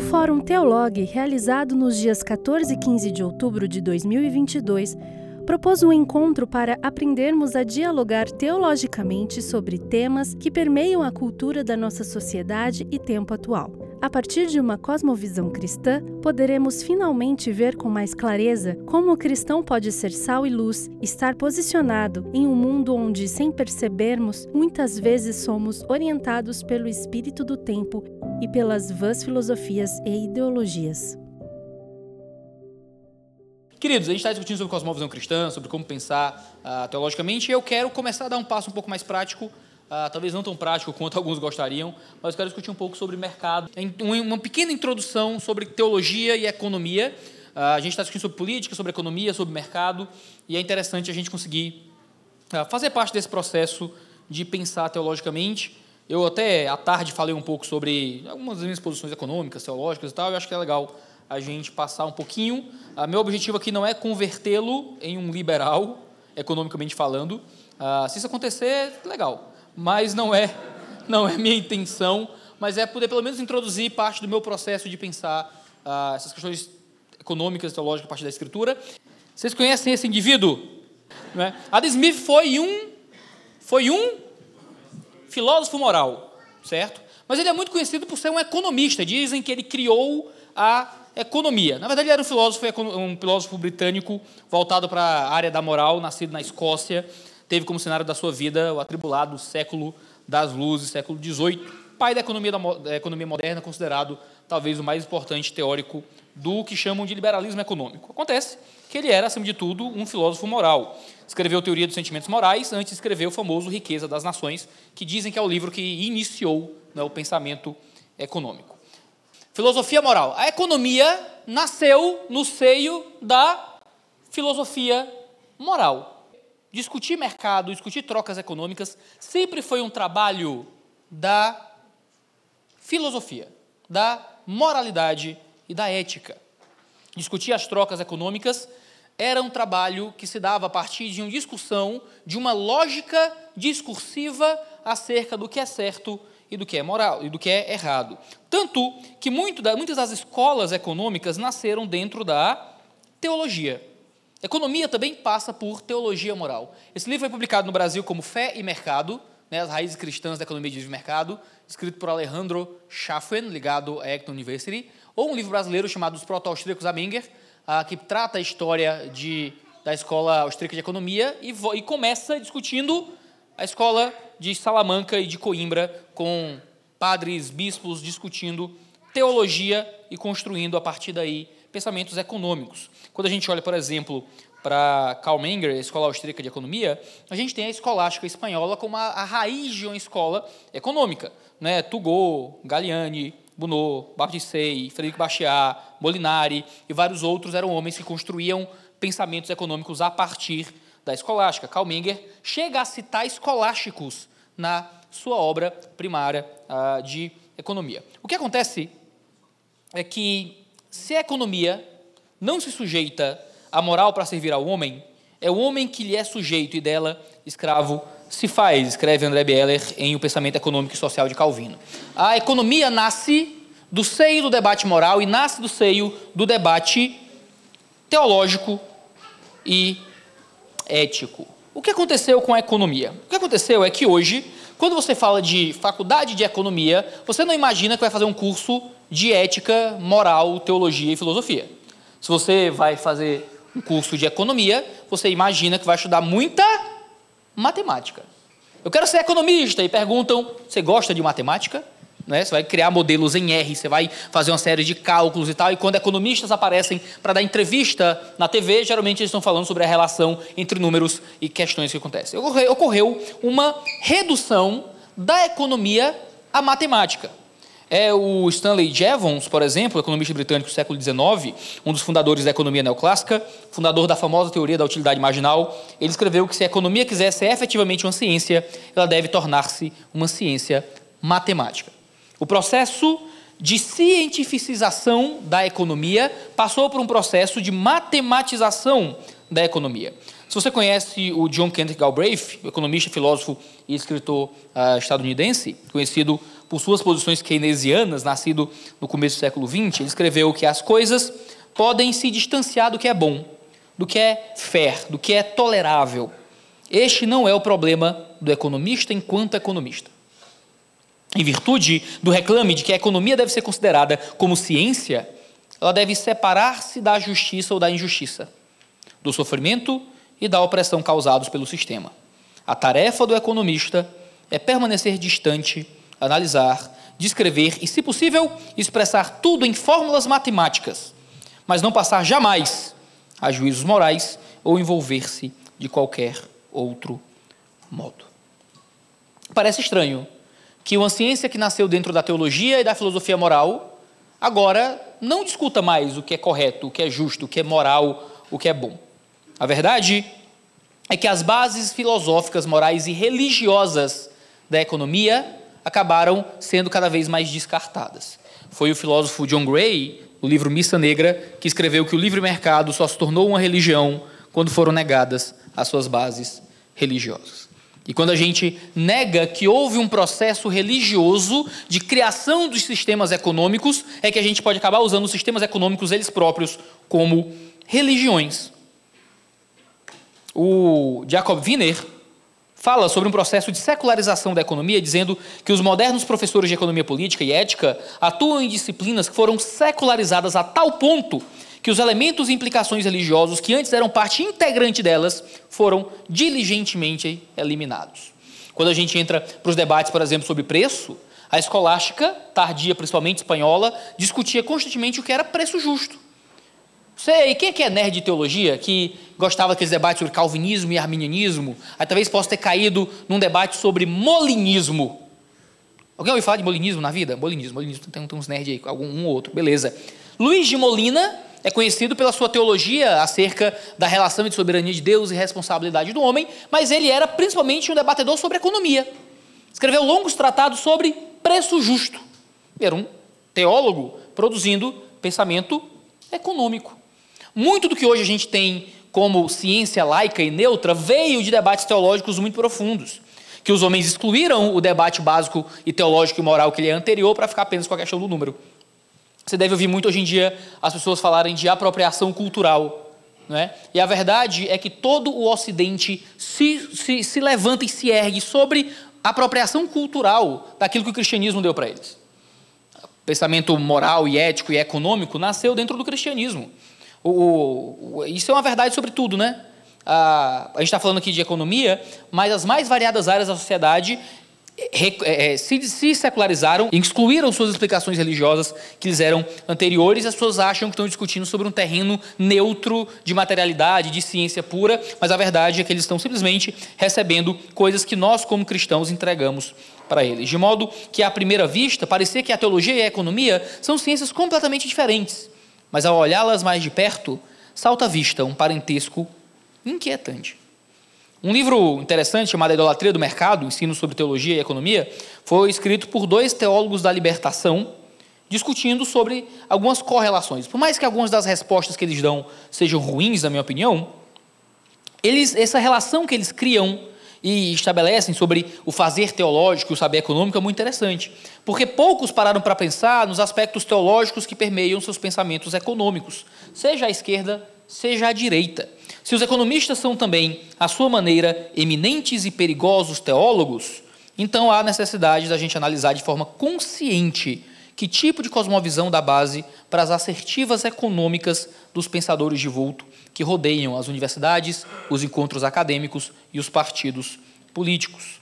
O Fórum Teolog, realizado nos dias 14 e 15 de outubro de 2022, propôs um encontro para aprendermos a dialogar teologicamente sobre temas que permeiam a cultura da nossa sociedade e tempo atual. A partir de uma cosmovisão cristã, poderemos finalmente ver com mais clareza como o cristão pode ser sal e luz, estar posicionado em um mundo onde, sem percebermos, muitas vezes somos orientados pelo espírito do tempo e pelas vãs filosofias e ideologias. Queridos, a gente está discutindo sobre cosmovisão cristã, sobre como pensar uh, teologicamente, e eu quero começar a dar um passo um pouco mais prático, uh, talvez não tão prático quanto alguns gostariam, mas eu quero discutir um pouco sobre mercado. Uma pequena introdução sobre teologia e economia. Uh, a gente está discutindo sobre política, sobre economia, sobre mercado, e é interessante a gente conseguir fazer parte desse processo de pensar teologicamente. Eu até à tarde falei um pouco sobre algumas das minhas posições econômicas, teológicas e tal, eu acho que é legal a gente passar um pouquinho. Ah, meu objetivo aqui não é convertê-lo em um liberal, economicamente falando. Ah, se isso acontecer, legal. Mas não é, não é minha intenção. Mas é poder pelo menos introduzir parte do meu processo de pensar ah, essas questões econômicas, teológicas, a partir da escritura. Vocês conhecem esse indivíduo? Não é? Adam Smith foi um, foi um filósofo moral, certo? Mas ele é muito conhecido por ser um economista. Dizem que ele criou a economia. Na verdade, ele era um filósofo, um filósofo britânico voltado para a área da moral, nascido na Escócia, teve como cenário da sua vida o atribulado século das luzes, século XVIII, pai da economia, da economia moderna, considerado talvez o mais importante teórico do que chamam de liberalismo econômico. Acontece que ele era, acima de tudo, um filósofo moral. Escreveu Teoria dos Sentimentos Morais, antes escreveu o famoso Riqueza das Nações, que dizem que é o livro que iniciou né, o pensamento econômico. Filosofia moral. A economia nasceu no seio da filosofia moral. Discutir mercado, discutir trocas econômicas sempre foi um trabalho da filosofia, da moralidade e da ética. Discutir as trocas econômicas era um trabalho que se dava a partir de uma discussão, de uma lógica discursiva acerca do que é certo e do que é moral e do que é errado. Tanto que muito da, muitas das escolas econômicas nasceram dentro da teologia. Economia também passa por teologia moral. Esse livro foi publicado no Brasil como Fé e Mercado, né, as raízes cristãs da economia de mercado, escrito por Alejandro Schaffen, ligado à Acton University, ou um livro brasileiro chamado Os Proto-Austríacos a Menger, ah, que trata a história de, da escola austríaca de economia e, e começa discutindo a escola de Salamanca e de Coimbra, com padres, bispos discutindo teologia e construindo a partir daí pensamentos econômicos. Quando a gente olha, por exemplo, para Karl Menger, a Escola Austríaca de Economia, a gente tem a escolástica espanhola como a, a raiz de uma escola econômica. Né? Tugô, Galliani, Bunot, Bardissei, Frederico Bastiat, Molinari e vários outros eram homens que construíam pensamentos econômicos a partir da escolástica. Karl Menger chega a citar escolásticos na sua obra primária uh, de economia. O que acontece é que, se a economia não se sujeita à moral para servir ao homem, é o homem que lhe é sujeito e dela escravo se faz, escreve André Bieler em O Pensamento Econômico e Social de Calvino. A economia nasce do seio do debate moral e nasce do seio do debate teológico e ético. O que aconteceu com a economia? O que aconteceu é que hoje, quando você fala de faculdade de economia, você não imagina que vai fazer um curso de ética, moral, teologia e filosofia. Se você vai fazer um curso de economia, você imagina que vai estudar muita matemática. Eu quero ser economista e perguntam: você gosta de matemática? Né? Você vai criar modelos em R, você vai fazer uma série de cálculos e tal. E quando economistas aparecem para dar entrevista na TV, geralmente eles estão falando sobre a relação entre números e questões que acontecem. Ocorreu uma redução da economia à matemática. É o Stanley Jevons, por exemplo, economista britânico do século XIX, um dos fundadores da economia neoclássica, fundador da famosa teoria da utilidade marginal. Ele escreveu que se a economia quiser ser efetivamente uma ciência, ela deve tornar-se uma ciência matemática. O processo de cientificização da economia passou por um processo de matematização da economia. Se você conhece o John Kenneth Galbraith, economista, filósofo e escritor uh, estadunidense, conhecido por suas posições keynesianas, nascido no começo do século XX, ele escreveu que as coisas podem se distanciar do que é bom, do que é fair, do que é tolerável. Este não é o problema do economista enquanto economista. Em virtude do reclame de que a economia deve ser considerada como ciência, ela deve separar-se da justiça ou da injustiça, do sofrimento e da opressão causados pelo sistema. A tarefa do economista é permanecer distante, analisar, descrever e, se possível, expressar tudo em fórmulas matemáticas, mas não passar jamais a juízos morais ou envolver-se de qualquer outro modo. Parece estranho que uma ciência que nasceu dentro da teologia e da filosofia moral agora não discuta mais o que é correto, o que é justo, o que é moral, o que é bom. A verdade é que as bases filosóficas, morais e religiosas da economia acabaram sendo cada vez mais descartadas. Foi o filósofo John Gray, no livro Missa Negra, que escreveu que o livre mercado só se tornou uma religião quando foram negadas as suas bases religiosas. E quando a gente nega que houve um processo religioso de criação dos sistemas econômicos, é que a gente pode acabar usando os sistemas econômicos eles próprios como religiões. O Jacob Wiener fala sobre um processo de secularização da economia, dizendo que os modernos professores de economia política e ética atuam em disciplinas que foram secularizadas a tal ponto que os elementos e implicações religiosos que antes eram parte integrante delas foram diligentemente eliminados. Quando a gente entra para os debates, por exemplo, sobre preço, a escolástica, tardia principalmente espanhola, discutia constantemente o que era preço justo. Sei, quem é que é nerd de teologia que gostava daqueles debates sobre calvinismo e arminianismo? Aí talvez possa ter caído num debate sobre molinismo. Alguém ouviu falar de molinismo na vida? Molinismo, molinismo, tem, uns nerds aí, algum um ou outro, beleza. Luiz de Molina é conhecido pela sua teologia acerca da relação entre soberania de Deus e responsabilidade do homem, mas ele era principalmente um debatedor sobre economia. Escreveu longos tratados sobre preço justo. Era um teólogo produzindo pensamento econômico. Muito do que hoje a gente tem como ciência laica e neutra veio de debates teológicos muito profundos, que os homens excluíram o debate básico e teológico e moral que lhe é anterior para ficar apenas com a questão do número. Você deve ouvir muito hoje em dia as pessoas falarem de apropriação cultural. É? E a verdade é que todo o Ocidente se, se, se levanta e se ergue sobre apropriação cultural daquilo que o cristianismo deu para eles. O pensamento moral e ético e econômico nasceu dentro do cristianismo. O, o, isso é uma verdade sobre tudo, né? A, a gente está falando aqui de economia, mas as mais variadas áreas da sociedade se, se secularizaram excluíram suas explicações religiosas que lhes eram anteriores, as pessoas acham que estão discutindo sobre um terreno neutro de materialidade, de ciência pura, mas a verdade é que eles estão simplesmente recebendo coisas que nós, como cristãos, entregamos para eles. De modo que, à primeira vista, parecia que a teologia e a economia são ciências completamente diferentes, mas ao olhá-las mais de perto, salta à vista um parentesco inquietante. Um livro interessante chamado A Idolatria do Mercado, Ensino sobre Teologia e Economia, foi escrito por dois teólogos da libertação, discutindo sobre algumas correlações. Por mais que algumas das respostas que eles dão sejam ruins, na minha opinião, eles, essa relação que eles criam e estabelecem sobre o fazer teológico e o saber econômico é muito interessante, porque poucos pararam para pensar nos aspectos teológicos que permeiam seus pensamentos econômicos, seja à esquerda, seja à direita. Se os economistas são também, à sua maneira, eminentes e perigosos teólogos, então há necessidade da gente analisar de forma consciente que tipo de cosmovisão dá base para as assertivas econômicas dos pensadores de vulto que rodeiam as universidades, os encontros acadêmicos e os partidos políticos.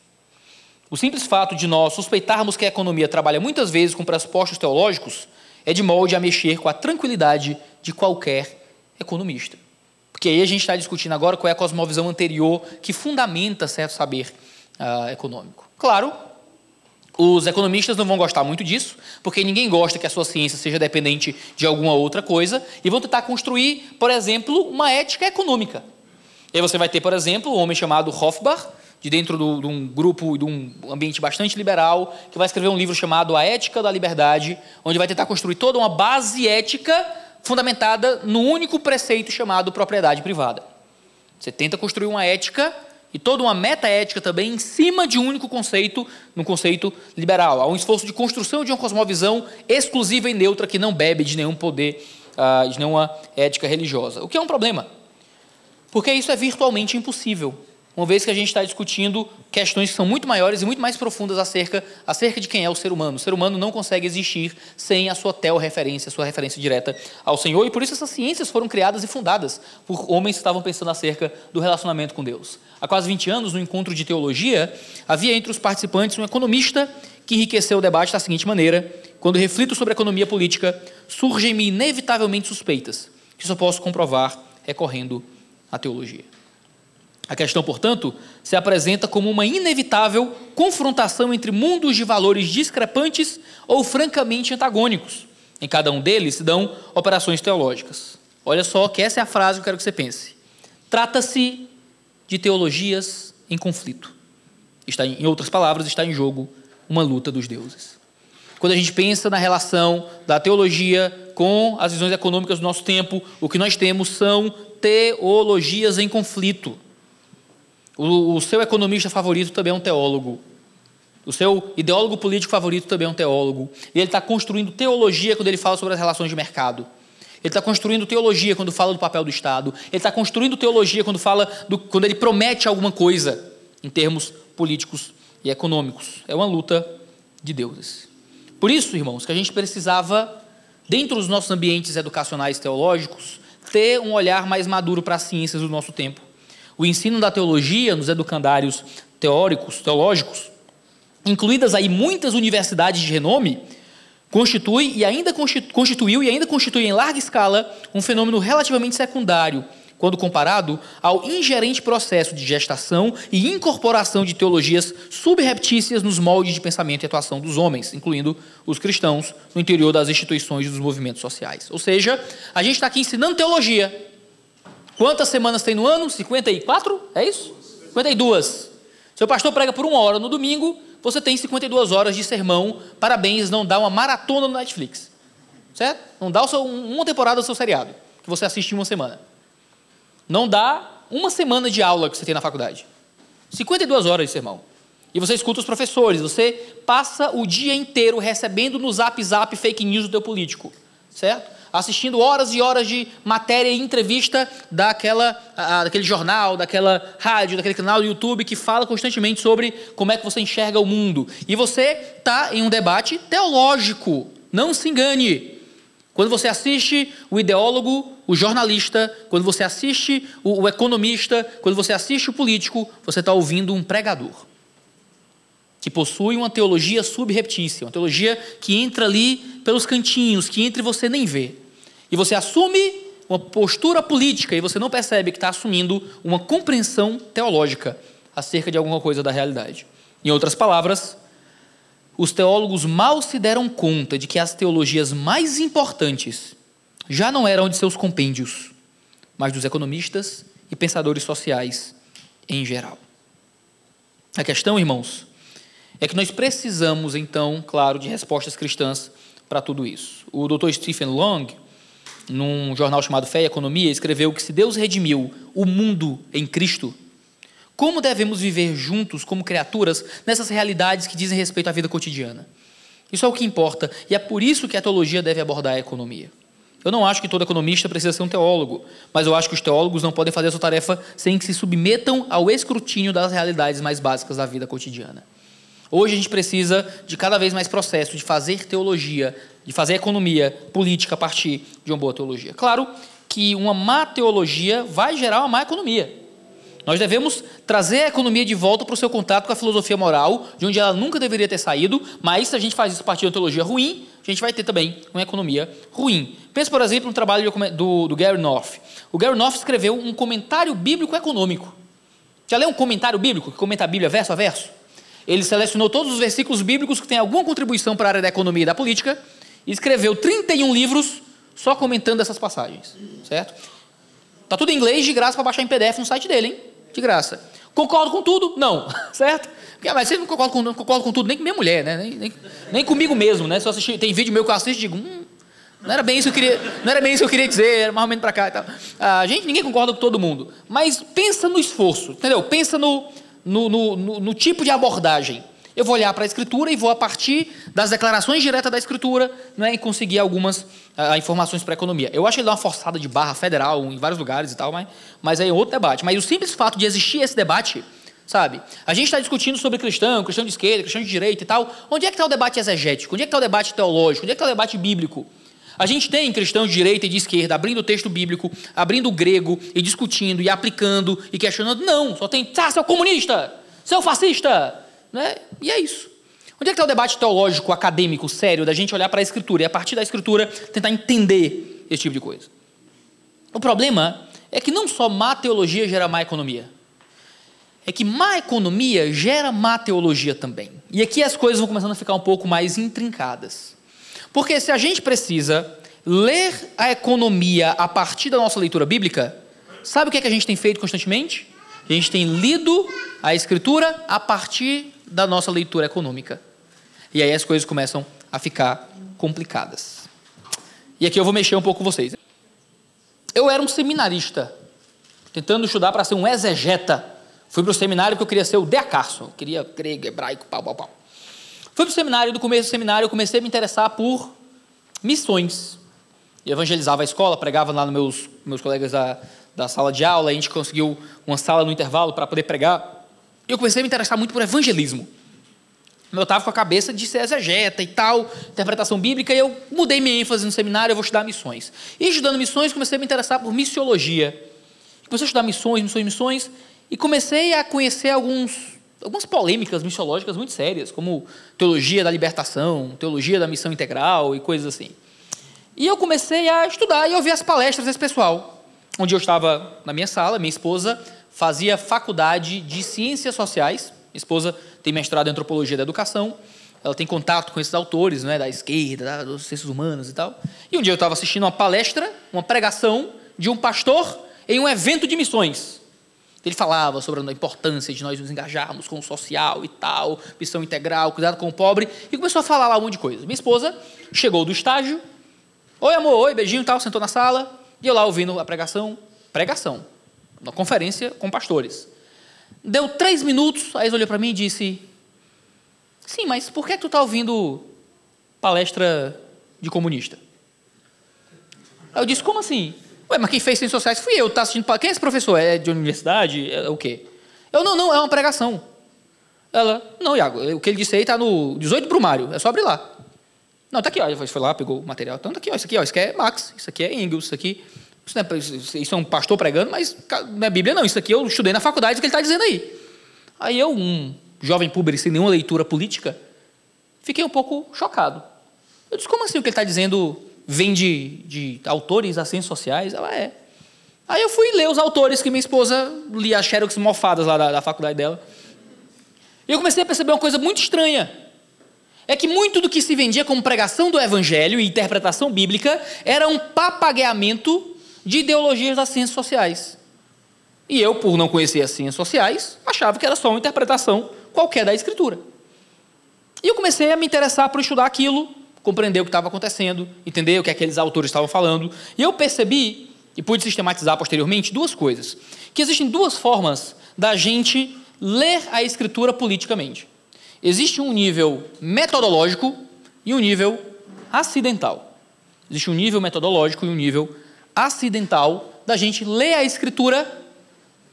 O simples fato de nós suspeitarmos que a economia trabalha muitas vezes com pressupostos teológicos é de molde a mexer com a tranquilidade de qualquer economista. Porque aí a gente está discutindo agora qual é a cosmovisão anterior que fundamenta certo saber uh, econômico. Claro, os economistas não vão gostar muito disso, porque ninguém gosta que a sua ciência seja dependente de alguma outra coisa, e vão tentar construir, por exemplo, uma ética econômica. E aí você vai ter, por exemplo, um homem chamado Hofbach, de dentro do, de um grupo, de um ambiente bastante liberal, que vai escrever um livro chamado A Ética da Liberdade, onde vai tentar construir toda uma base ética fundamentada no único preceito chamado propriedade privada. Você tenta construir uma ética e toda uma metaética também em cima de um único conceito, num conceito liberal. Há um esforço de construção de uma cosmovisão exclusiva e neutra que não bebe de nenhum poder, uh, de nenhuma ética religiosa. O que é um problema, porque isso é virtualmente impossível uma vez que a gente está discutindo questões que são muito maiores e muito mais profundas acerca, acerca de quem é o ser humano. O ser humano não consegue existir sem a sua tel-referência, a sua referência direta ao Senhor, e por isso essas ciências foram criadas e fundadas por homens que estavam pensando acerca do relacionamento com Deus. Há quase 20 anos, no encontro de teologia, havia entre os participantes um economista que enriqueceu o debate da seguinte maneira: quando reflito sobre economia política, surgem-me inevitavelmente suspeitas, que só posso comprovar recorrendo à teologia. A questão, portanto, se apresenta como uma inevitável confrontação entre mundos de valores discrepantes ou francamente antagônicos. Em cada um deles se dão operações teológicas. Olha só que essa é a frase que eu quero que você pense. Trata-se de teologias em conflito. Está, em outras palavras, está em jogo uma luta dos deuses. Quando a gente pensa na relação da teologia com as visões econômicas do nosso tempo, o que nós temos são teologias em conflito. O, o seu economista favorito também é um teólogo. O seu ideólogo político favorito também é um teólogo. E ele está construindo teologia quando ele fala sobre as relações de mercado. Ele está construindo teologia quando fala do papel do Estado. Ele está construindo teologia quando fala do, quando ele promete alguma coisa em termos políticos e econômicos. É uma luta de deuses. Por isso, irmãos, que a gente precisava, dentro dos nossos ambientes educacionais teológicos, ter um olhar mais maduro para as ciências do nosso tempo. O ensino da teologia nos educandários teóricos, teológicos, incluídas aí muitas universidades de renome, constitui e ainda constituiu e ainda constitui em larga escala um fenômeno relativamente secundário quando comparado ao ingerente processo de gestação e incorporação de teologias subreptícias nos moldes de pensamento e atuação dos homens, incluindo os cristãos, no interior das instituições e dos movimentos sociais. Ou seja, a gente está aqui ensinando teologia, Quantas semanas tem no ano? 54? É isso? 52. Seu pastor prega por uma hora no domingo, você tem 52 horas de sermão. Parabéns, não dá uma maratona no Netflix. Certo? Não dá seu, uma temporada do seu seriado, que você assiste em uma semana. Não dá uma semana de aula que você tem na faculdade. 52 horas de sermão. E você escuta os professores, você passa o dia inteiro recebendo no zap zap fake news do teu político. Certo? Assistindo horas e horas de matéria e entrevista daquela, daquele jornal, daquela rádio, daquele canal do YouTube que fala constantemente sobre como é que você enxerga o mundo. E você está em um debate teológico. Não se engane. Quando você assiste o ideólogo, o jornalista, quando você assiste o, o economista, quando você assiste o político, você está ouvindo um pregador que possui uma teologia subreptícia, uma teologia que entra ali pelos cantinhos, que entra e você nem vê. E você assume uma postura política e você não percebe que está assumindo uma compreensão teológica acerca de alguma coisa da realidade. Em outras palavras, os teólogos mal se deram conta de que as teologias mais importantes já não eram de seus compêndios, mas dos economistas e pensadores sociais em geral. A questão, irmãos, é que nós precisamos, então, claro, de respostas cristãs para tudo isso. O Dr. Stephen Long, num jornal chamado Fé e Economia, escreveu que se Deus redimiu o mundo em Cristo, como devemos viver juntos como criaturas nessas realidades que dizem respeito à vida cotidiana? Isso é o que importa, e é por isso que a teologia deve abordar a economia. Eu não acho que todo economista precisa ser um teólogo, mas eu acho que os teólogos não podem fazer a sua tarefa sem que se submetam ao escrutínio das realidades mais básicas da vida cotidiana. Hoje a gente precisa de cada vez mais processo de fazer teologia, de fazer economia política a partir de uma boa teologia. Claro que uma má teologia vai gerar uma má economia. Nós devemos trazer a economia de volta para o seu contato com a filosofia moral, de onde ela nunca deveria ter saído, mas se a gente faz isso a partir de uma teologia ruim, a gente vai ter também uma economia ruim. Pense, por exemplo, no trabalho do, do Gary North. O Gary North escreveu um comentário bíblico econômico. Já leu um comentário bíblico que comenta a Bíblia verso a verso? Ele selecionou todos os versículos bíblicos que têm alguma contribuição para a área da economia e da política e escreveu 31 livros só comentando essas passagens, certo? Tá tudo em inglês de graça para baixar em PDF no site dele, hein? De graça. Concordo com tudo? Não, certo? Porque, mas você não concorda com, não com tudo, nem com minha mulher, né? Nem, nem, nem comigo mesmo, né? Se assistir, tem vídeo meu que eu assisto e digo, hum, Não era bem isso que eu queria, não era bem isso que eu queria dizer, era mais ou menos para cá e tal. Ah, gente, ninguém concorda com todo mundo, mas pensa no esforço, entendeu? Pensa no, no, no, no, tipo de abordagem. Eu vou olhar para a Escritura e vou, a partir das declarações diretas da Escritura, né, e conseguir algumas uh, informações para a economia. Eu acho que ele dá uma forçada de barra federal em vários lugares e tal, mas, mas aí é outro debate. Mas o simples fato de existir esse debate, sabe? A gente está discutindo sobre cristão, cristão de esquerda, cristão de direita e tal. Onde é que está o debate exegético? Onde é que está o debate teológico? Onde é que está o debate bíblico? A gente tem cristãos de direita e de esquerda abrindo o texto bíblico, abrindo o grego e discutindo e aplicando e questionando. Não, só tem, ah, seu comunista, seu fascista, né? E é isso. Onde é que está o debate teológico, acadêmico, sério, da gente olhar para a Escritura e, a partir da Escritura, tentar entender esse tipo de coisa? O problema é que não só má teologia gera má economia, é que má economia gera má teologia também. E aqui as coisas vão começando a ficar um pouco mais intrincadas. Porque se a gente precisa ler a economia a partir da nossa leitura bíblica, sabe o que, é que a gente tem feito constantemente? A gente tem lido a Escritura a partir da nossa leitura econômica. E aí as coisas começam a ficar complicadas. E aqui eu vou mexer um pouco com vocês. Eu era um seminarista, tentando estudar para ser um exegeta. Fui para o seminário porque eu queria ser o Deacarson, queria grego, hebraico, pau, pau, pau. Fui para o seminário, do começo do seminário eu comecei a me interessar por missões. Eu evangelizava a escola, pregava lá nos meus, meus colegas da, da sala de aula, a gente conseguiu uma sala no intervalo para poder pregar eu comecei a me interessar muito por evangelismo. Eu estava com a cabeça de ser exegeta e tal, interpretação bíblica, e eu mudei minha ênfase no seminário, eu vou estudar missões. E estudando missões, comecei a me interessar por missiologia. Comecei a estudar missões, missões, missões, e comecei a conhecer alguns, algumas polêmicas missiológicas muito sérias, como teologia da libertação, teologia da missão integral e coisas assim. E eu comecei a estudar e ouvir as palestras desse pessoal, onde eu estava na minha sala, minha esposa fazia faculdade de Ciências Sociais. Minha esposa tem mestrado em Antropologia da Educação. Ela tem contato com esses autores, né, da esquerda, dos ciências humanas e tal. E um dia eu estava assistindo uma palestra, uma pregação de um pastor em um evento de missões. Ele falava sobre a importância de nós nos engajarmos com o social e tal, missão integral, cuidado com o pobre, e começou a falar lá um monte de coisa. Minha esposa chegou do estágio, oi amor, oi, beijinho e tal, sentou na sala, e eu lá ouvindo a pregação, pregação, uma conferência com pastores. Deu três minutos, aí eles olhou para mim e disse: Sim, mas por que tu está ouvindo palestra de comunista? Aí eu disse: Como assim? Ué, mas quem fez ciências sociais fui eu. Tá assistindo, quem é esse professor? É de universidade? É o quê? Eu: Não, não, é uma pregação. Ela: Não, Iago, o que ele disse aí está no 18 Brumário, é só abrir lá. Não, está aqui, ó. Foi lá, pegou o material. Então, está aqui, ó. Isso aqui, ó. Isso aqui é Marx, isso aqui é Engels, isso aqui isso, é, isso é um pastor pregando, mas não é Bíblia, não. Isso aqui eu estudei na faculdade, o que ele está dizendo aí. Aí eu, um jovem público sem nenhuma leitura política, fiquei um pouco chocado. Eu disse, como assim o que ele está dizendo vem de, de autores ciências sociais? Ela é. Aí eu fui ler os autores que minha esposa lia as xerox mofadas lá da, da faculdade dela. E eu comecei a perceber uma coisa muito estranha. É que muito do que se vendia como pregação do evangelho e interpretação bíblica era um papagueamento de ideologias das ciências sociais. E eu, por não conhecer as ciências sociais, achava que era só uma interpretação qualquer da escritura. E eu comecei a me interessar por estudar aquilo, compreender o que estava acontecendo, entender o que aqueles autores estavam falando. E eu percebi, e pude sistematizar posteriormente, duas coisas. Que existem duas formas da gente ler a escritura politicamente. Existe um nível metodológico e um nível acidental. Existe um nível metodológico e um nível acidental da gente ler a escritura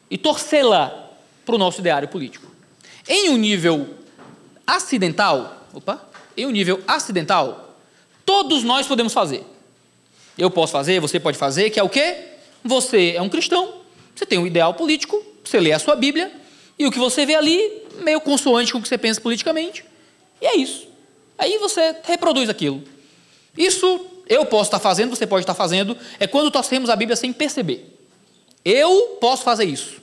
e torcê-la para o nosso ideário político. Em um nível acidental, opa, em um nível acidental, todos nós podemos fazer. Eu posso fazer, você pode fazer, que é o quê? Você é um cristão, você tem um ideal político, você lê a sua Bíblia, e o que você vê ali, meio consoante com o que você pensa politicamente, e é isso. Aí você reproduz aquilo. Isso eu posso estar fazendo, você pode estar fazendo, é quando torcemos a Bíblia sem perceber. Eu posso fazer isso,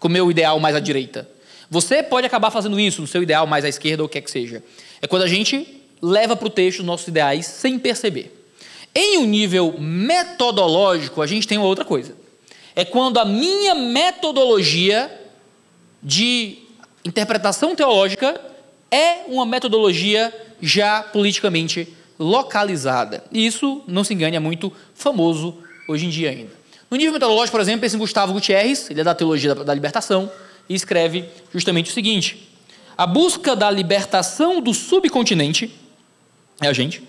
com o meu ideal mais à direita. Você pode acabar fazendo isso no seu ideal mais à esquerda ou o que é que seja. É quando a gente leva para o texto os nossos ideais sem perceber. Em um nível metodológico, a gente tem outra coisa. É quando a minha metodologia de interpretação teológica é uma metodologia já politicamente localizada. E isso, não se engane, é muito famoso hoje em dia ainda. No nível metodológico, por exemplo, em Gustavo Gutierrez, ele é da teologia da libertação, e escreve justamente o seguinte: a busca da libertação do subcontinente, é a gente,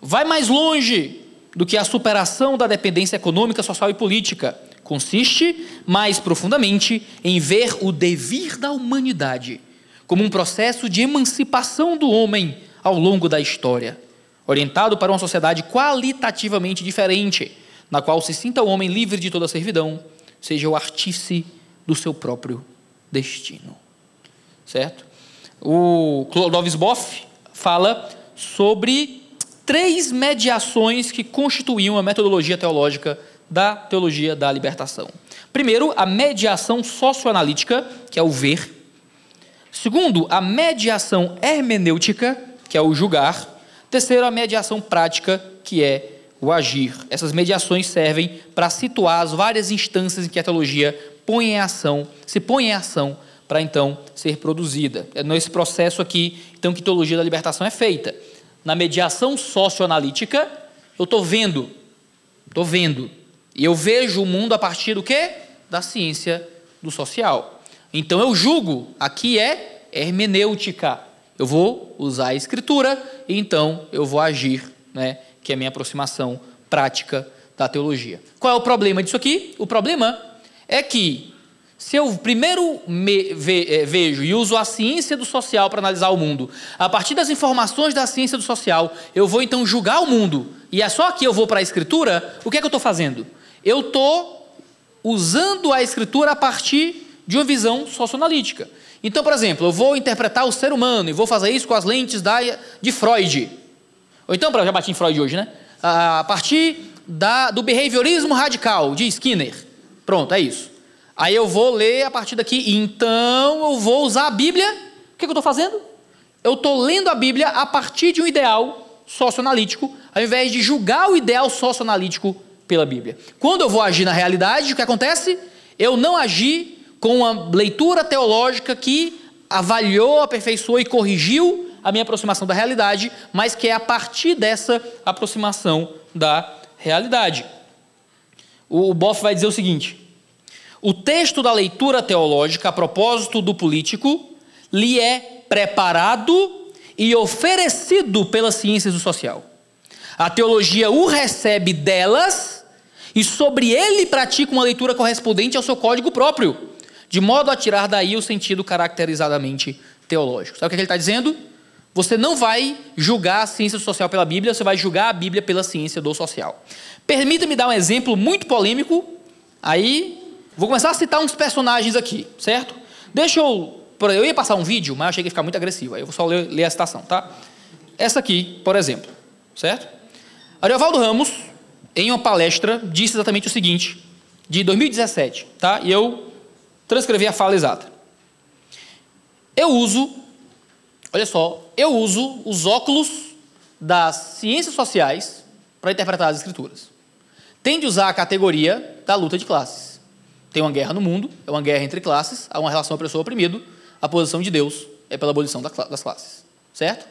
vai mais longe do que a superação da dependência econômica, social e política. Consiste mais profundamente em ver o devir da humanidade como um processo de emancipação do homem ao longo da história, orientado para uma sociedade qualitativamente diferente, na qual se sinta o homem livre de toda servidão, seja o artífice do seu próprio destino. Certo? O Clodovis Boff fala sobre três mediações que constituíam a metodologia teológica da teologia da libertação. Primeiro, a mediação socioanalítica, que é o ver. Segundo, a mediação hermenêutica, que é o julgar. Terceiro, a mediação prática, que é o agir. Essas mediações servem para situar as várias instâncias em que a teologia põe em ação, se põe em ação para então ser produzida. É nesse processo aqui, então, que teologia da libertação é feita. Na mediação socioanalítica, eu estou vendo, estou vendo, e eu vejo o mundo a partir do quê? Da ciência do social. Então eu julgo, aqui é hermenêutica. Eu vou usar a escritura e então eu vou agir, né, que é a minha aproximação prática da teologia. Qual é o problema disso aqui? O problema é que se eu primeiro ve é, vejo e uso a ciência do social para analisar o mundo, a partir das informações da ciência do social, eu vou então julgar o mundo, e é só que eu vou para a escritura, o que é que eu estou fazendo? Eu estou usando a escritura a partir de uma visão socioanalítica. Então, por exemplo, eu vou interpretar o ser humano e vou fazer isso com as lentes da, de Freud. Ou então, já bati em Freud hoje, né? A partir da, do behaviorismo radical de Skinner. Pronto, é isso. Aí eu vou ler a partir daqui, então eu vou usar a Bíblia. O que, eu estou fazendo? Eu estou lendo a Bíblia a partir de um ideal socioanalítico, ao invés de julgar o ideal socioanalítico pela Bíblia. Quando eu vou agir na realidade, o que acontece? Eu não agi com uma leitura teológica que avaliou, aperfeiçoou e corrigiu a minha aproximação da realidade, mas que é a partir dessa aproximação da realidade. O Boff vai dizer o seguinte: o texto da leitura teológica, a propósito do político, lhe é preparado e oferecido pelas ciências do social. A teologia o recebe delas e sobre ele pratica uma leitura correspondente ao seu código próprio, de modo a tirar daí o sentido caracterizadamente teológico. Sabe o que ele está dizendo? Você não vai julgar a ciência social pela Bíblia, você vai julgar a Bíblia pela ciência do social. Permita-me dar um exemplo muito polêmico. Aí, vou começar a citar uns personagens aqui, certo? Deixa eu. Eu ia passar um vídeo, mas achei que ia ficar muito agressivo. Aí eu vou só ler, ler a citação, tá? Essa aqui, por exemplo, certo? Ariovaldo Ramos, em uma palestra, disse exatamente o seguinte, de 2017, tá? E eu transcrevi a fala exata. Eu uso, olha só, eu uso os óculos das ciências sociais para interpretar as escrituras. Tem de usar a categoria da luta de classes. Tem uma guerra no mundo, é uma guerra entre classes, há uma relação opressor-oprimido, a posição de Deus é pela abolição das classes. Certo?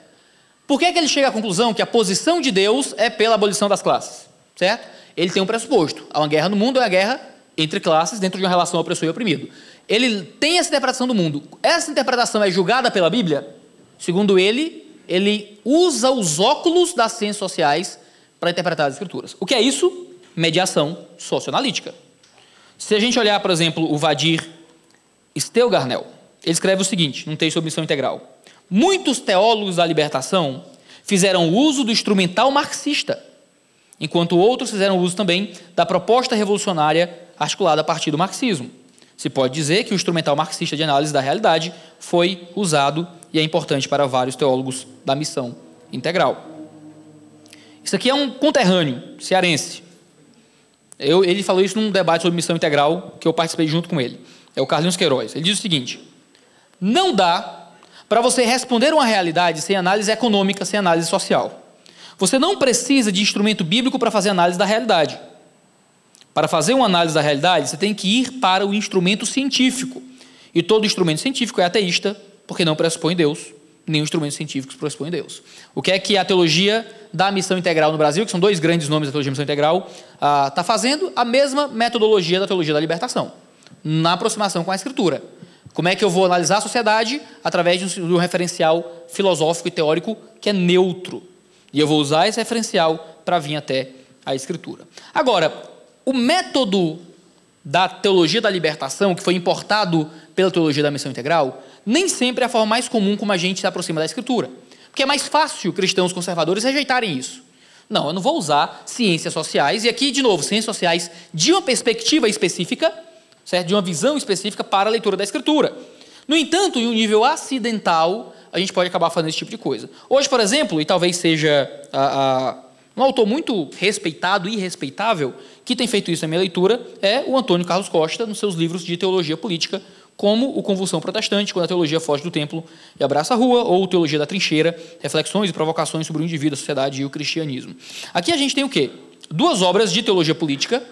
Por que, é que ele chega à conclusão que a posição de Deus é pela abolição das classes? certo? Ele tem um pressuposto. Há uma guerra no mundo, é uma guerra entre classes dentro de uma relação opressor e oprimido. Ele tem essa interpretação do mundo. Essa interpretação é julgada pela Bíblia? Segundo ele, ele usa os óculos das ciências sociais para interpretar as escrituras. O que é isso? Mediação socioanalítica. Se a gente olhar, por exemplo, o Vadir Stelgarnel, ele escreve o seguinte, num texto sobre missão integral. Muitos teólogos da libertação fizeram uso do instrumental marxista enquanto outros fizeram uso também da proposta revolucionária articulada a partir do marxismo. Se pode dizer que o instrumental marxista de análise da realidade foi usado e é importante para vários teólogos da missão integral. Isso aqui é um conterrâneo cearense. Eu, ele falou isso num debate sobre missão integral que eu participei junto com ele. É o Carlinhos Queiroz. Ele diz o seguinte: não dá para você responder uma realidade sem análise econômica, sem análise social. Você não precisa de instrumento bíblico para fazer análise da realidade. Para fazer uma análise da realidade, você tem que ir para o instrumento científico. E todo instrumento científico é ateísta, porque não pressupõe Deus nenhum instrumento científico que se Deus. O que é que a teologia da missão integral no Brasil, que são dois grandes nomes da teologia da missão integral, está ah, fazendo? A mesma metodologia da teologia da libertação, na aproximação com a Escritura. Como é que eu vou analisar a sociedade? Através de um referencial filosófico e teórico que é neutro. E eu vou usar esse referencial para vir até a Escritura. Agora, o método da teologia da libertação, que foi importado pela teologia da missão integral, nem sempre é a forma mais comum como a gente se aproxima da Escritura. Porque é mais fácil cristãos conservadores rejeitarem isso. Não, eu não vou usar ciências sociais, e aqui, de novo, ciências sociais de uma perspectiva específica, certo? de uma visão específica para a leitura da Escritura. No entanto, em um nível acidental, a gente pode acabar fazendo esse tipo de coisa. Hoje, por exemplo, e talvez seja a, a, um autor muito respeitado e respeitável, que tem feito isso na minha leitura, é o Antônio Carlos Costa, nos seus livros de teologia política, como o Convulsão Protestante, quando a teologia foge do templo e abraça a rua, ou Teologia da Trincheira, reflexões e provocações sobre o indivíduo, a sociedade e o cristianismo. Aqui a gente tem o quê? Duas obras de teologia política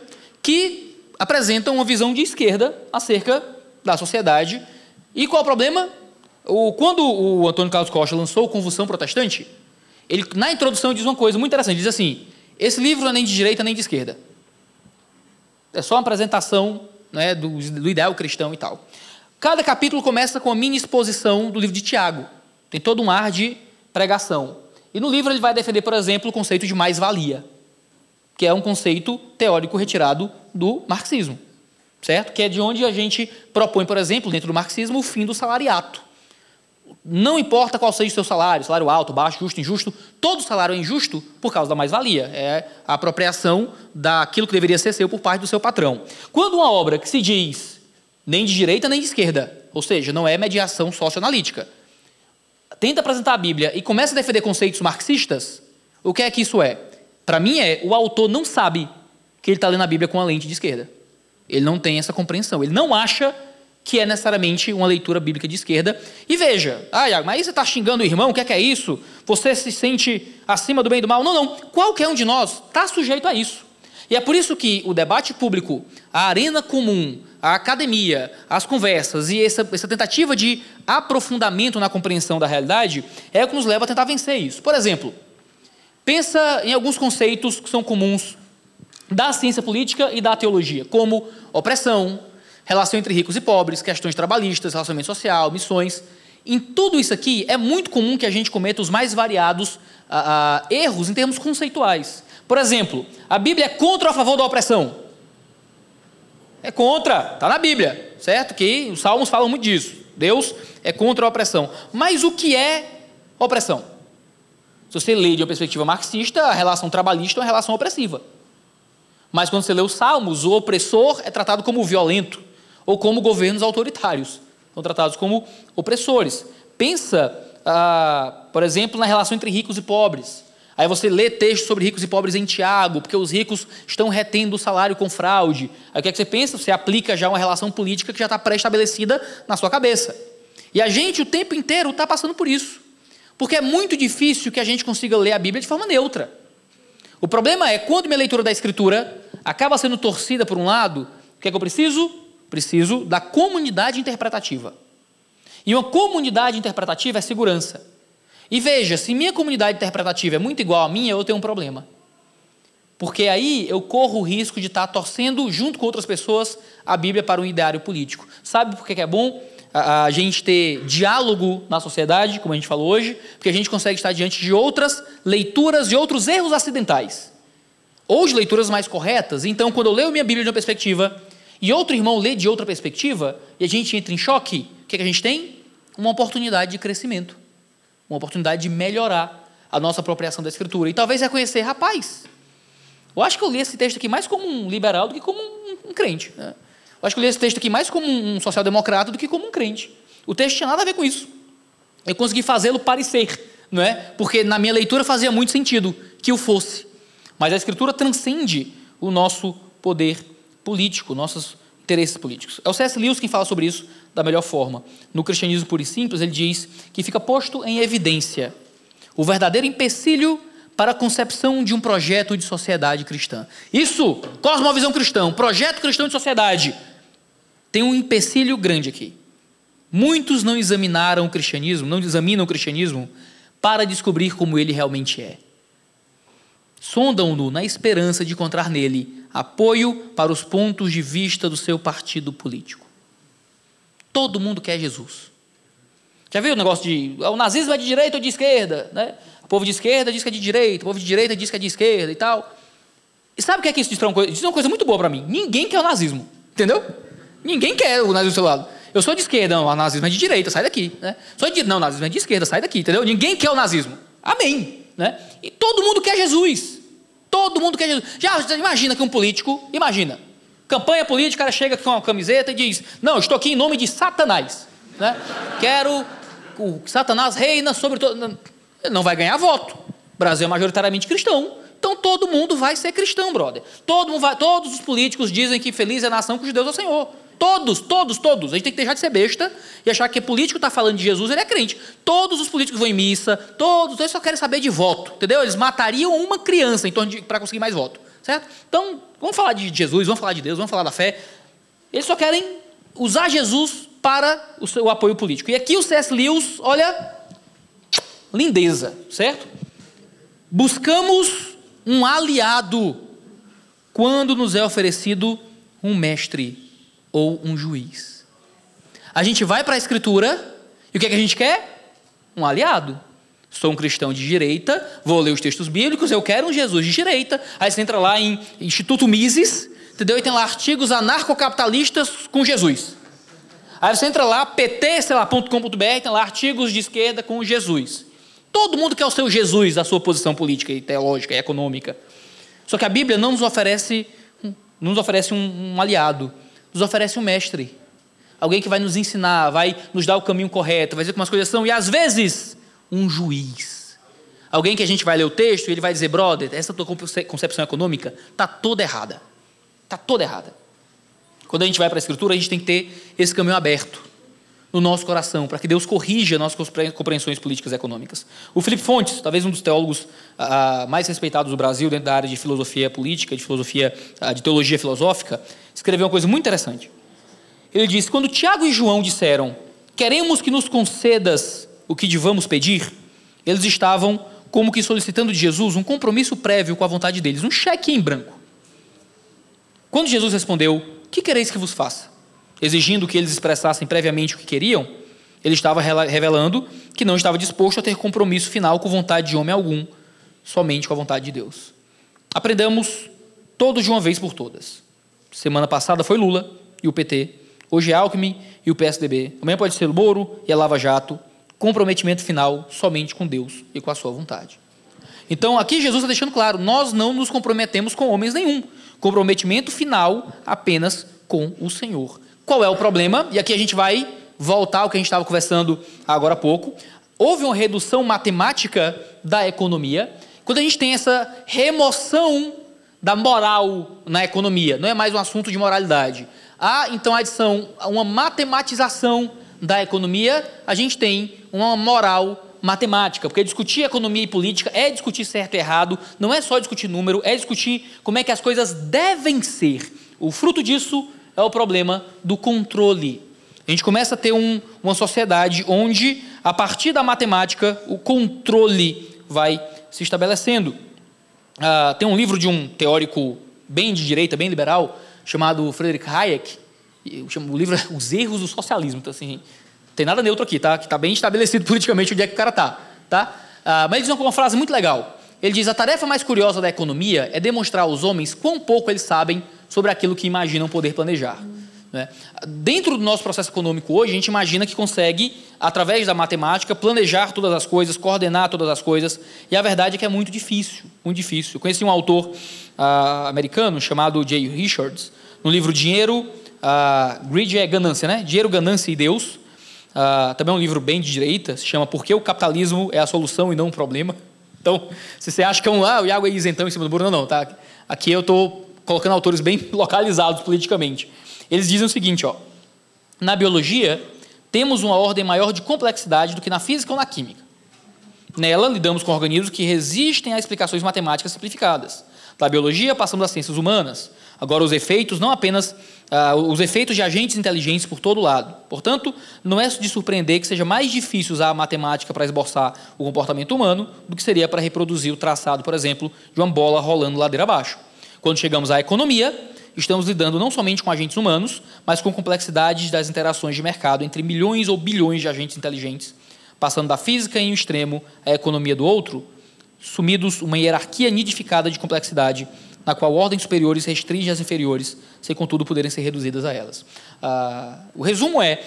que apresentam uma visão de esquerda acerca da sociedade. E qual é o problema? O, quando o Antônio Carlos Costa lançou o Convulsão Protestante, ele, na introdução, diz uma coisa muito interessante: diz assim, esse livro não é nem de direita nem de esquerda. É só uma apresentação né, do, do ideal cristão e tal. Cada capítulo começa com a mini exposição do livro de Tiago. Tem todo um ar de pregação. E no livro ele vai defender, por exemplo, o conceito de mais-valia, que é um conceito teórico retirado do marxismo, certo? Que é de onde a gente propõe, por exemplo, dentro do marxismo, o fim do salariato. Não importa qual seja o seu salário, salário alto, baixo, justo, injusto, todo salário é injusto por causa da mais-valia. É a apropriação daquilo que deveria ser seu por parte do seu patrão. Quando uma obra que se diz nem de direita nem de esquerda, ou seja, não é mediação socioanalítica. Tenta apresentar a Bíblia e começa a defender conceitos marxistas, o que é que isso é? Para mim é, o autor não sabe que ele está lendo a Bíblia com a lente de esquerda. Ele não tem essa compreensão. Ele não acha que é necessariamente uma leitura bíblica de esquerda. E veja, ah, mas aí você está xingando o irmão, o que é, que é isso? Você se sente acima do bem e do mal? Não, não. Qualquer um de nós está sujeito a isso. E é por isso que o debate público, a arena comum, a academia, as conversas e essa, essa tentativa de aprofundamento na compreensão da realidade é o que nos leva a tentar vencer isso. Por exemplo, pensa em alguns conceitos que são comuns da ciência política e da teologia, como opressão, relação entre ricos e pobres, questões trabalhistas, relacionamento social, missões. Em tudo isso aqui, é muito comum que a gente cometa os mais variados ah, ah, erros em termos conceituais. Por exemplo, a Bíblia é contra ou a favor da opressão? É contra, está na Bíblia, certo? Que os salmos falam muito disso. Deus é contra a opressão. Mas o que é opressão? Se você lê de uma perspectiva marxista, a relação trabalhista é uma relação opressiva. Mas quando você lê os salmos, o opressor é tratado como violento ou como governos autoritários. São tratados como opressores. Pensa, ah, por exemplo, na relação entre ricos e pobres. Aí você lê textos sobre ricos e pobres em Tiago, porque os ricos estão retendo o salário com fraude. Aí o que, é que você pensa? Você aplica já uma relação política que já está pré-estabelecida na sua cabeça. E a gente o tempo inteiro está passando por isso. Porque é muito difícil que a gente consiga ler a Bíblia de forma neutra. O problema é quando minha leitura da Escritura acaba sendo torcida por um lado, o que é que eu preciso? Preciso da comunidade interpretativa. E uma comunidade interpretativa é segurança. E veja, se minha comunidade interpretativa é muito igual à minha, eu tenho um problema. Porque aí eu corro o risco de estar torcendo, junto com outras pessoas, a Bíblia para um ideário político. Sabe por que é bom a, gente ter diálogo na sociedade, como a gente falou hoje? Porque a gente consegue estar diante de outras leituras, de outros erros acidentais. Ou de leituras mais corretas. Então, quando eu leio minha Bíblia de uma perspectiva e outro irmão lê de outra perspectiva, e a gente entra em choque, o que, é que a gente tem? Uma oportunidade de crescimento uma oportunidade de melhorar a nossa apropriação da Escritura. E talvez reconhecer, rapaz, eu acho que eu li esse texto aqui mais como um liberal do que como um, um crente. Né? Eu acho que eu li esse texto aqui mais como um social-democrata do que como um crente. O texto tinha nada a ver com isso. Eu consegui fazê-lo parecer, não é? Porque na minha leitura fazia muito sentido que o fosse. Mas a Escritura transcende o nosso poder político, nossos interesses políticos. É o C.S. Lewis quem fala sobre isso da melhor forma. No Cristianismo Puro e Simples, ele diz que fica posto em evidência o verdadeiro empecilho para a concepção de um projeto de sociedade cristã. Isso, cosmovisão cristã, projeto cristão de sociedade, tem um empecilho grande aqui. Muitos não examinaram o cristianismo, não examinam o cristianismo para descobrir como ele realmente é. Sondam-no na esperança de encontrar nele apoio para os pontos de vista do seu partido político. Todo mundo quer Jesus. Já viu o negócio de o nazismo é de direita ou de esquerda? Né? O povo de esquerda diz que é de direita, o povo de direita diz que é de esquerda e tal. E sabe o que é que isso diz uma coisa? Diz uma coisa muito boa para mim. Ninguém quer o nazismo. Entendeu? Ninguém quer o nazismo do seu lado. Eu sou de esquerda, não, o nazismo é de direita, sai daqui. Né? Sou de, não, o nazismo é de esquerda, sai daqui, entendeu? Ninguém quer o nazismo. Amém. Né? E todo mundo quer Jesus. Todo mundo quer Jesus. Já imagina que um político, imagina, campanha política, o cara chega com uma camiseta e diz: Não, estou aqui em nome de Satanás. Né? Quero o Satanás reina sobre todo. Não vai ganhar voto. O Brasil é majoritariamente cristão. Então todo mundo vai ser cristão, brother. Todo vai, todos os políticos dizem que feliz é a nação cujo Deus é o Senhor. Todos, todos, todos. A gente tem que deixar de ser besta e achar que político está falando de Jesus, ele é crente. Todos os políticos vão em missa, todos, eles só querem saber de voto, entendeu? Eles matariam uma criança para conseguir mais voto, certo? Então, vamos falar de Jesus, vamos falar de Deus, vamos falar da fé. Eles só querem usar Jesus para o seu apoio político. E aqui o C.S. Lewis, olha, lindeza, certo? Buscamos um aliado quando nos é oferecido um mestre ou um juiz. A gente vai para a Escritura e o que, é que a gente quer? Um aliado. Sou um cristão de direita, vou ler os textos bíblicos, eu quero um Jesus de direita. Aí você entra lá em Instituto Mises, entendeu? E tem lá artigos anarcocapitalistas com Jesus. Aí você entra lá, pt, sei lá, tem lá artigos de esquerda com Jesus. Todo mundo quer o seu Jesus, a sua posição política e teológica e econômica. Só que a Bíblia não nos oferece, não nos oferece um, um aliado nos oferece um mestre. Alguém que vai nos ensinar, vai nos dar o caminho correto, vai dizer como as coisas são, e às vezes, um juiz. Alguém que a gente vai ler o texto e ele vai dizer, brother, essa tua concepção econômica está toda errada. Está toda errada. Quando a gente vai para a Escritura, a gente tem que ter esse caminho aberto no nosso coração, para que Deus corrija nossas compreensões políticas e econômicas. O Felipe Fontes, talvez um dos teólogos ah, mais respeitados do Brasil dentro da área de filosofia política, de filosofia, ah, de teologia filosófica, escreveu uma coisa muito interessante. Ele disse: Quando Tiago e João disseram, queremos que nos concedas o que devamos pedir, eles estavam como que solicitando de Jesus um compromisso prévio com a vontade deles, um cheque em branco. Quando Jesus respondeu: Que quereis que vos faça? Exigindo que eles expressassem previamente o que queriam, ele estava revelando que não estava disposto a ter compromisso final com vontade de homem algum, somente com a vontade de Deus. Aprendamos todos de uma vez por todas. Semana passada foi Lula e o PT. Hoje é Alckmin e o PSDB. Amanhã pode ser Moro e a Lava Jato. Comprometimento final somente com Deus e com a sua vontade. Então, aqui Jesus está deixando claro: nós não nos comprometemos com homens nenhum. Comprometimento final apenas com o Senhor. Qual é o problema? E aqui a gente vai voltar ao que a gente estava conversando agora há pouco. Houve uma redução matemática da economia. Quando a gente tem essa remoção da moral na economia, não é mais um assunto de moralidade. Há então a adição, uma matematização da economia, a gente tem uma moral matemática, porque discutir economia e política é discutir certo e errado, não é só discutir número, é discutir como é que as coisas devem ser. O fruto disso é o problema do controle. A gente começa a ter um, uma sociedade onde, a partir da matemática, o controle vai se estabelecendo. Uh, tem um livro de um teórico bem de direita, bem liberal, chamado Friedrich Hayek. O livro é Os Erros do Socialismo. Então, assim, tem nada neutro aqui, tá? Que está bem estabelecido politicamente onde é que o cara está. Tá? Uh, mas ele diz uma, uma frase muito legal. Ele diz: A tarefa mais curiosa da economia é demonstrar aos homens quão pouco eles sabem sobre aquilo que imaginam poder planejar. Né? Dentro do nosso processo econômico hoje, a gente imagina que consegue, através da matemática, planejar todas as coisas, coordenar todas as coisas, e a verdade é que é muito difícil, muito difícil. Eu conheci um autor uh, americano chamado Jay Richards, no livro Dinheiro, uh, Greed é ganância, né? Dinheiro, ganância e Deus. Uh, também é um livro bem de direita, se chama Por que o capitalismo é a solução e não um problema. Então, se você acha que é um, ah, o Iago é isentão em cima do muro, não, não, tá? Aqui eu estou colocando autores bem localizados politicamente. Eles dizem o seguinte, ó, na biologia, temos uma ordem maior de complexidade do que na física ou na química. Nela, lidamos com organismos que resistem a explicações matemáticas simplificadas. Da biologia, passamos às ciências humanas. Agora, os efeitos não apenas uh, os efeitos de agentes inteligentes por todo lado. Portanto, não é de surpreender que seja mais difícil usar a matemática para esboçar o comportamento humano do que seria para reproduzir o traçado, por exemplo, de uma bola rolando ladeira abaixo. Quando chegamos à economia, estamos lidando não somente com agentes humanos, mas com complexidades das interações de mercado entre milhões ou bilhões de agentes inteligentes, passando da física em um extremo à economia do outro, sumidos uma hierarquia nidificada de complexidade na qual ordens superiores restringem as inferiores, sem contudo poderem ser reduzidas a elas. Ah, o resumo é: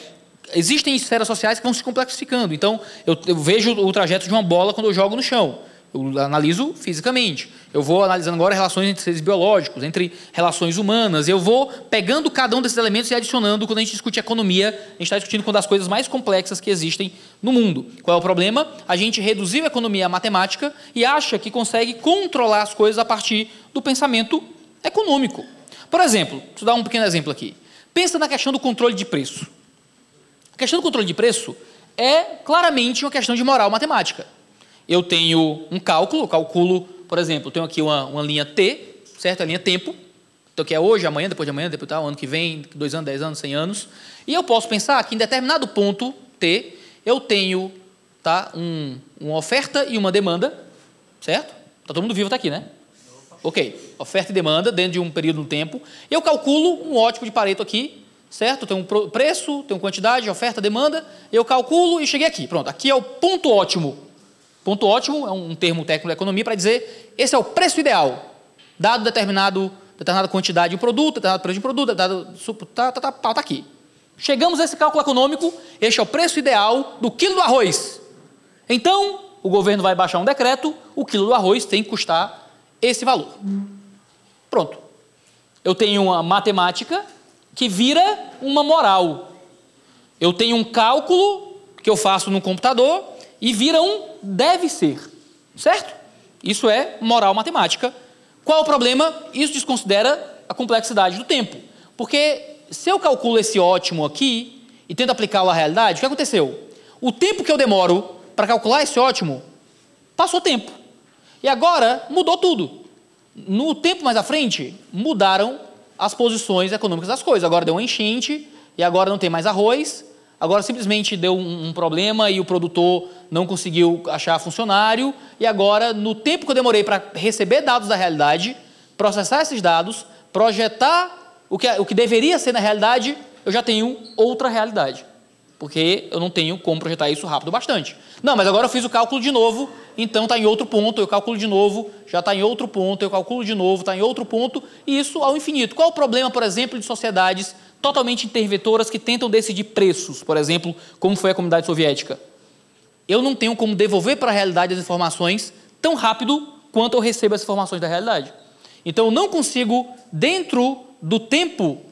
existem esferas sociais que vão se complexificando. Então, eu, eu vejo o trajeto de uma bola quando eu jogo no chão. Eu analiso fisicamente. Eu vou analisando agora relações entre seres biológicos, entre relações humanas. Eu vou pegando cada um desses elementos e adicionando quando a gente discute economia. A gente está discutindo uma das coisas mais complexas que existem no mundo. Qual é o problema? A gente reduziu a economia à matemática e acha que consegue controlar as coisas a partir do pensamento econômico. Por exemplo, eu dar um pequeno exemplo aqui. Pensa na questão do controle de preço. A questão do controle de preço é claramente uma questão de moral matemática eu tenho um cálculo, calculo, por exemplo, tenho aqui uma, uma linha T, certo? A linha tempo, então que é hoje, amanhã, depois de amanhã, depois tal, ano que vem, dois anos, dez anos, cem anos. E eu posso pensar que em determinado ponto T, eu tenho tá, um, uma oferta e uma demanda, certo? Tá todo mundo vivo, está aqui, né? Ok, oferta e demanda dentro de um período de tempo. Eu calculo um ótimo de Pareto aqui, certo? Tem um preço, tem uma quantidade, oferta, demanda. Eu calculo e cheguei aqui. Pronto, aqui é o ponto ótimo Ponto ótimo é um termo técnico da economia para dizer esse é o preço ideal, dado determinado, determinada quantidade de produto, determinado preço de produto, dado, tá, tá, tá, tá, tá aqui. Chegamos a esse cálculo econômico, este é o preço ideal do quilo do arroz. Então, o governo vai baixar um decreto, o quilo do arroz tem que custar esse valor. Pronto. Eu tenho uma matemática que vira uma moral. Eu tenho um cálculo que eu faço no computador e vira um deve ser. Certo? Isso é moral matemática. Qual o problema? Isso desconsidera a complexidade do tempo. Porque se eu calculo esse ótimo aqui e tento aplicá-lo à realidade, o que aconteceu? O tempo que eu demoro para calcular esse ótimo passou tempo. E agora mudou tudo. No tempo mais à frente, mudaram as posições econômicas das coisas. Agora deu uma enchente e agora não tem mais arroz Agora simplesmente deu um, um problema e o produtor não conseguiu achar funcionário, e agora, no tempo que eu demorei para receber dados da realidade, processar esses dados, projetar o que, o que deveria ser na realidade, eu já tenho outra realidade. Porque eu não tenho como projetar isso rápido bastante. Não, mas agora eu fiz o cálculo de novo, então está em outro ponto, eu calculo de novo, já está em outro ponto, eu calculo de novo, está em outro ponto, e isso ao infinito. Qual o problema, por exemplo, de sociedades totalmente interventoras que tentam decidir preços, por exemplo, como foi a comunidade soviética. Eu não tenho como devolver para a realidade as informações tão rápido quanto eu recebo as informações da realidade. Então eu não consigo, dentro do tempo,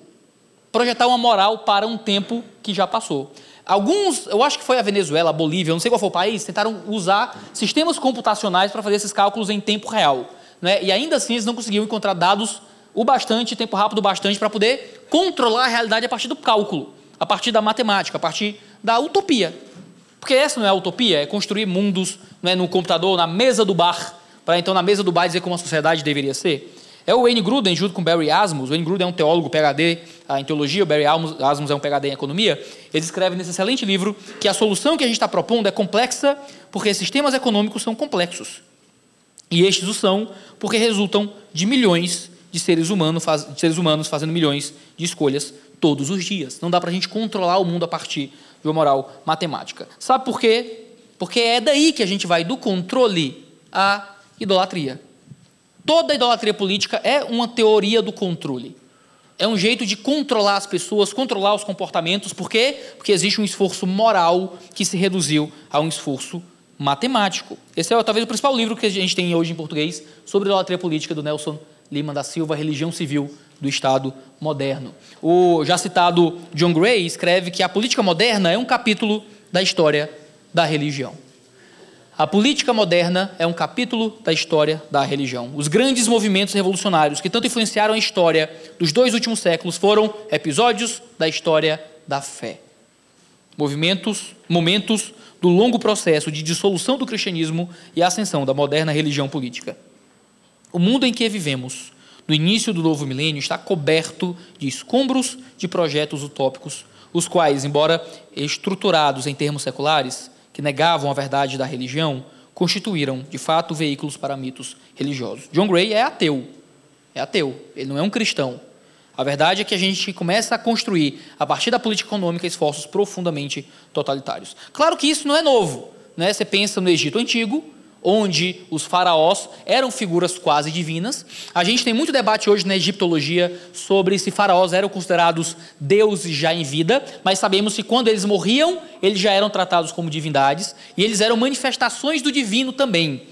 projetar uma moral para um tempo que já passou. Alguns, eu acho que foi a Venezuela, a Bolívia, não sei qual foi o país, tentaram usar sistemas computacionais para fazer esses cálculos em tempo real. Né? E ainda assim eles não conseguiam encontrar dados o bastante, tempo rápido bastante para poder controlar a realidade a partir do cálculo, a partir da matemática, a partir da utopia. Porque essa não é a utopia, é construir mundos é, no computador, na mesa do bar, para então na mesa do bar dizer como a sociedade deveria ser. É o Wayne Gruden, junto com Barry Asmus. O Wayne Gruden é um teólogo PhD em teologia, o Barry Asmus é um PhD em economia. Ele escreve nesse excelente livro que a solução que a gente está propondo é complexa porque sistemas econômicos são complexos. E estes o são porque resultam de milhões de seres, humanos, de seres humanos fazendo milhões de escolhas todos os dias. Não dá para a gente controlar o mundo a partir de uma moral matemática. Sabe por quê? Porque é daí que a gente vai do controle à idolatria. Toda idolatria política é uma teoria do controle. É um jeito de controlar as pessoas, controlar os comportamentos. Por quê? Porque existe um esforço moral que se reduziu a um esforço matemático. Esse é talvez o principal livro que a gente tem hoje em português sobre idolatria política do Nelson Lima da Silva, Religião Civil do Estado Moderno. O já citado John Gray escreve que a política moderna é um capítulo da história da religião. A política moderna é um capítulo da história da religião. Os grandes movimentos revolucionários que tanto influenciaram a história dos dois últimos séculos foram episódios da história da fé. Movimentos, momentos do longo processo de dissolução do cristianismo e ascensão da moderna religião política. O mundo em que vivemos no início do novo milênio, está coberto de escombros de projetos utópicos, os quais, embora estruturados em termos seculares, que negavam a verdade da religião, constituíram, de fato, veículos para mitos religiosos. John Gray é ateu. É ateu. Ele não é um cristão. A verdade é que a gente começa a construir, a partir da política econômica, esforços profundamente totalitários. Claro que isso não é novo. Né? Você pensa no Egito Antigo, onde os faraós eram figuras quase divinas. A gente tem muito debate hoje na egiptologia sobre se faraós eram considerados deuses já em vida, mas sabemos que quando eles morriam, eles já eram tratados como divindades e eles eram manifestações do divino também.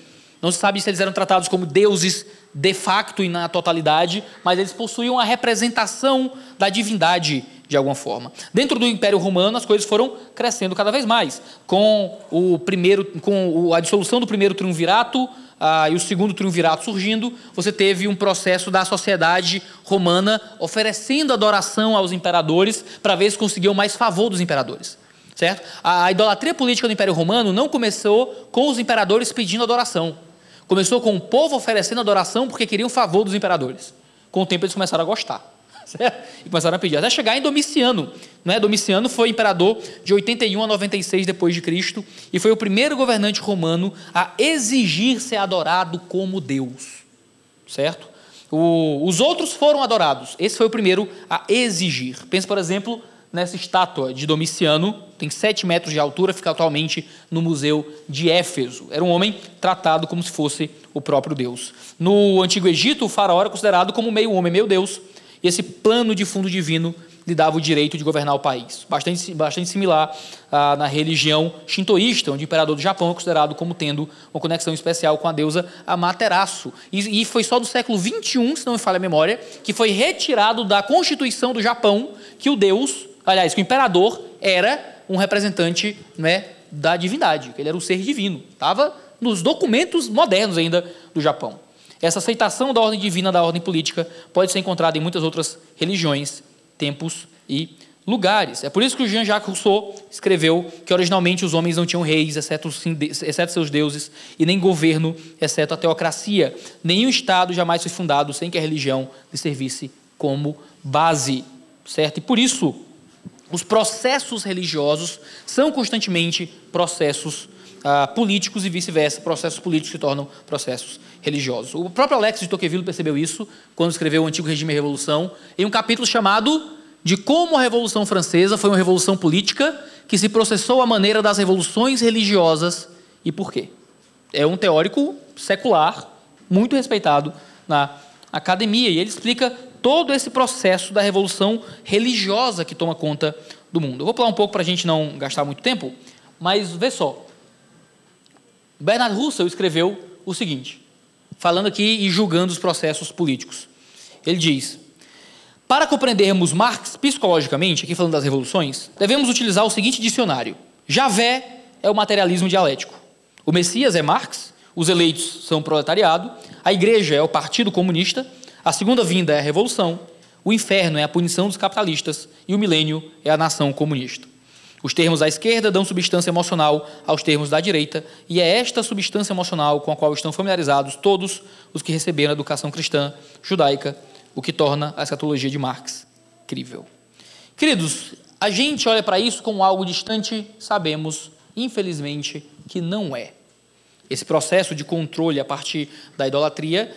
Não se sabe se eles eram tratados como deuses de facto e na totalidade, mas eles possuíam a representação da divindade de alguma forma. Dentro do Império Romano, as coisas foram crescendo cada vez mais. Com o primeiro, com a dissolução do primeiro triunvirato ah, e o segundo triunvirato surgindo, você teve um processo da sociedade romana oferecendo adoração aos imperadores para ver se conseguiam mais favor dos imperadores. Certo? A, idolatria política do Império Romano não começou com os imperadores pedindo adoração. Começou com o povo oferecendo adoração porque queriam favor dos imperadores. Com o tempo eles começaram a gostar. Certo? E começaram a pedir, até chegar em Domiciano. Né? Domiciano foi imperador de 81 a 96 depois de Cristo e foi o primeiro governante romano a exigir ser adorado como Deus. Certo? O, os outros foram adorados. Esse foi o primeiro a exigir. Pense, por exemplo, nessa estátua de Domiciano, tem 7 metros de altura, fica atualmente no Museu de Éfeso. Era um homem tratado como se fosse o próprio Deus. No Antigo Egito, o faraó era considerado como meio homem, meio Deus. E esse plano de fundo divino lhe dava o direito de governar o país. Bastante, bastante similar ah, na religião shintoísta, onde o imperador do Japão é considerado como tendo uma conexão especial com a deusa Amaterasu. E, e foi só no século XXI, se não me falha a memória, que foi retirado da constituição do Japão que o deus, aliás, que o imperador era um representante né, da divindade, que ele era o ser divino. Estava nos documentos modernos ainda do Japão. Essa aceitação da ordem divina da ordem política pode ser encontrada em muitas outras religiões, tempos e lugares. É por isso que o Jean-Jacques Rousseau escreveu que originalmente os homens não tinham reis, exceto, exceto seus deuses, e nem governo, exceto a teocracia. Nenhum Estado jamais foi fundado sem que a religião lhe servisse como base. Certo? E por isso, os processos religiosos são constantemente processos ah, políticos e vice-versa, processos políticos se tornam processos religiosos. O próprio Alex de Tocqueville percebeu isso quando escreveu O Antigo Regime e Revolução, em um capítulo chamado de como a Revolução Francesa foi uma revolução política que se processou à maneira das revoluções religiosas e por quê. É um teórico secular, muito respeitado na academia, e ele explica todo esse processo da revolução religiosa que toma conta do mundo. Eu vou pular um pouco para a gente não gastar muito tempo, mas vê só. Bernard Russell escreveu o seguinte: falando aqui e julgando os processos políticos. Ele diz: Para compreendermos Marx psicologicamente, aqui falando das revoluções, devemos utilizar o seguinte dicionário: Javé é o materialismo dialético. O Messias é Marx, os eleitos são o proletariado, a igreja é o Partido Comunista, a segunda vinda é a revolução, o inferno é a punição dos capitalistas e o milênio é a nação comunista. Os termos à esquerda dão substância emocional aos termos da direita, e é esta substância emocional com a qual estão familiarizados todos os que receberam a educação cristã judaica, o que torna a escatologia de Marx crível. Queridos, a gente olha para isso como algo distante, sabemos, infelizmente, que não é. Esse processo de controle a partir da idolatria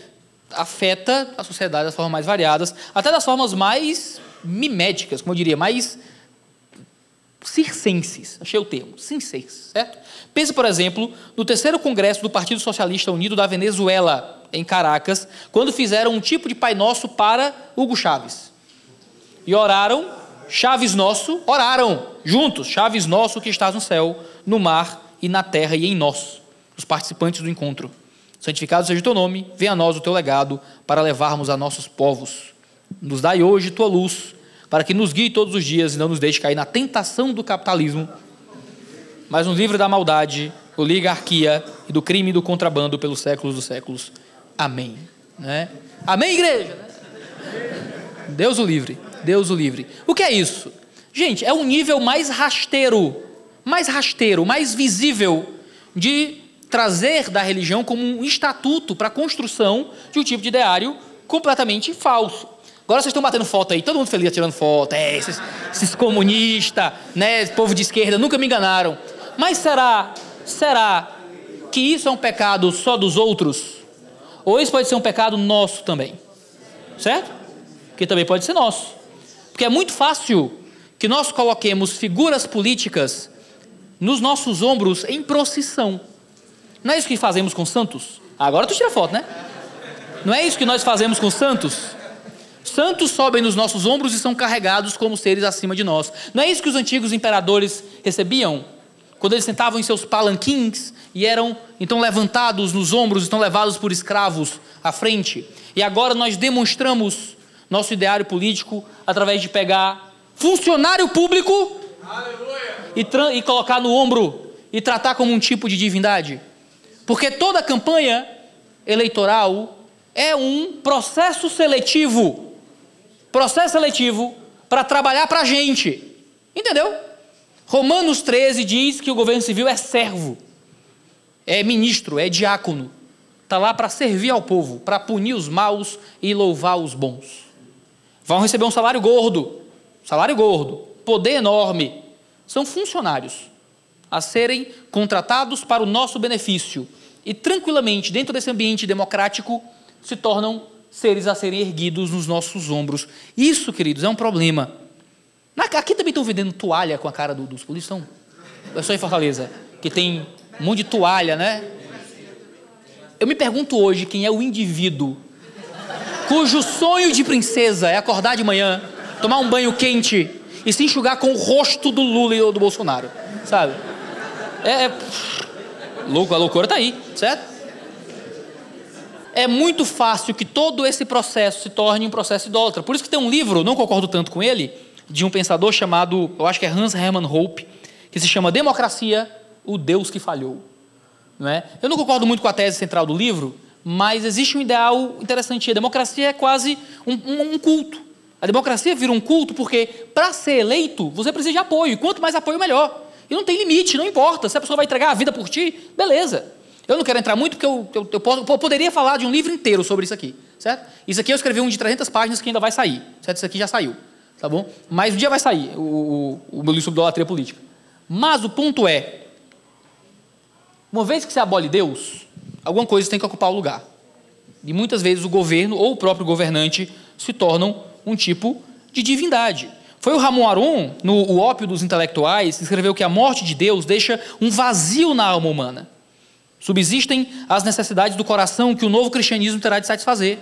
afeta a sociedade das formas mais variadas, até das formas mais miméticas, como eu diria, mais circenses, achei o termo, circenses, certo? Pense, por exemplo, no terceiro congresso do Partido Socialista Unido da Venezuela, em Caracas, quando fizeram um tipo de Pai Nosso para Hugo Chaves. E oraram, Chaves Nosso, oraram juntos, Chaves Nosso que estás no céu, no mar e na terra e em nós, os participantes do encontro. Santificado seja o teu nome, venha a nós o teu legado para levarmos a nossos povos. Nos dai hoje tua luz para que nos guie todos os dias e não nos deixe cair na tentação do capitalismo, mas nos livre da maldade, da oligarquia e do crime e do contrabando pelos séculos dos séculos. Amém. Né? Amém, igreja? Deus o livre, Deus o livre. O que é isso? Gente, é um nível mais rasteiro, mais rasteiro, mais visível de trazer da religião como um estatuto para a construção de um tipo de ideário completamente falso. Agora vocês estão batendo foto aí, todo mundo feliz tirando foto, é, esses, esses comunistas, né, povo de esquerda, nunca me enganaram. Mas será, será que isso é um pecado só dos outros? Ou isso pode ser um pecado nosso também? Certo? Que também pode ser nosso. Porque é muito fácil que nós coloquemos figuras políticas nos nossos ombros em procissão. Não é isso que fazemos com santos? Agora tu tira foto, né? Não é isso que nós fazemos com santos? Santos sobem nos nossos ombros e são carregados como seres acima de nós. Não é isso que os antigos imperadores recebiam? Quando eles sentavam em seus palanquins e eram então levantados nos ombros, estão levados por escravos à frente. E agora nós demonstramos nosso ideário político através de pegar funcionário público e, e colocar no ombro e tratar como um tipo de divindade. Porque toda campanha eleitoral é um processo seletivo processo seletivo para trabalhar para a gente. Entendeu? Romanos 13 diz que o governo civil é servo, é ministro, é diácono. Está lá para servir ao povo, para punir os maus e louvar os bons. Vão receber um salário gordo, salário gordo, poder enorme. São funcionários a serem contratados para o nosso benefício e tranquilamente, dentro desse ambiente democrático, se tornam seres a serem erguidos nos nossos ombros. Isso, queridos, é um problema. Aqui também estão vendendo toalha com a cara dos polícias. É só em Fortaleza, que tem um monte de toalha, né? Eu me pergunto hoje quem é o indivíduo cujo sonho de princesa é acordar de manhã, tomar um banho quente e se enxugar com o rosto do Lula e do Bolsonaro, sabe? É, é louco, a loucura está aí, certo? É muito fácil que todo esse processo se torne um processo idólatra. Por isso que tem um livro, não concordo tanto com ele, de um pensador chamado, eu acho que é Hans Hermann Hope, que se chama Democracia, o Deus que falhou. Não é? Eu não concordo muito com a tese central do livro, mas existe um ideal interessante. A democracia é quase um, um, um culto. A democracia vira um culto porque, para ser eleito, você precisa de apoio. Quanto mais apoio, melhor. E não tem limite, não importa. Se a pessoa vai entregar a vida por ti, beleza. Eu não quero entrar muito porque eu, eu, eu, posso, eu, poderia falar de um livro inteiro sobre isso aqui, certo? Isso aqui eu escrevi um de 300 páginas que ainda vai sair, certo? Isso aqui já saiu, tá bom? Mas um dia vai sair o, o, o meu livro sobre idolatria política. Mas o ponto é, uma vez que se abole Deus, alguma coisa tem que ocupar o lugar. E muitas vezes o governo ou o próprio governante se tornam um tipo de divindade. Foi o Ramon Aron, no O Ópio dos Intelectuais, que escreveu que a morte de Deus deixa um vazio na alma humana. Subsistem as necessidades do coração que o novo cristianismo terá de satisfazer.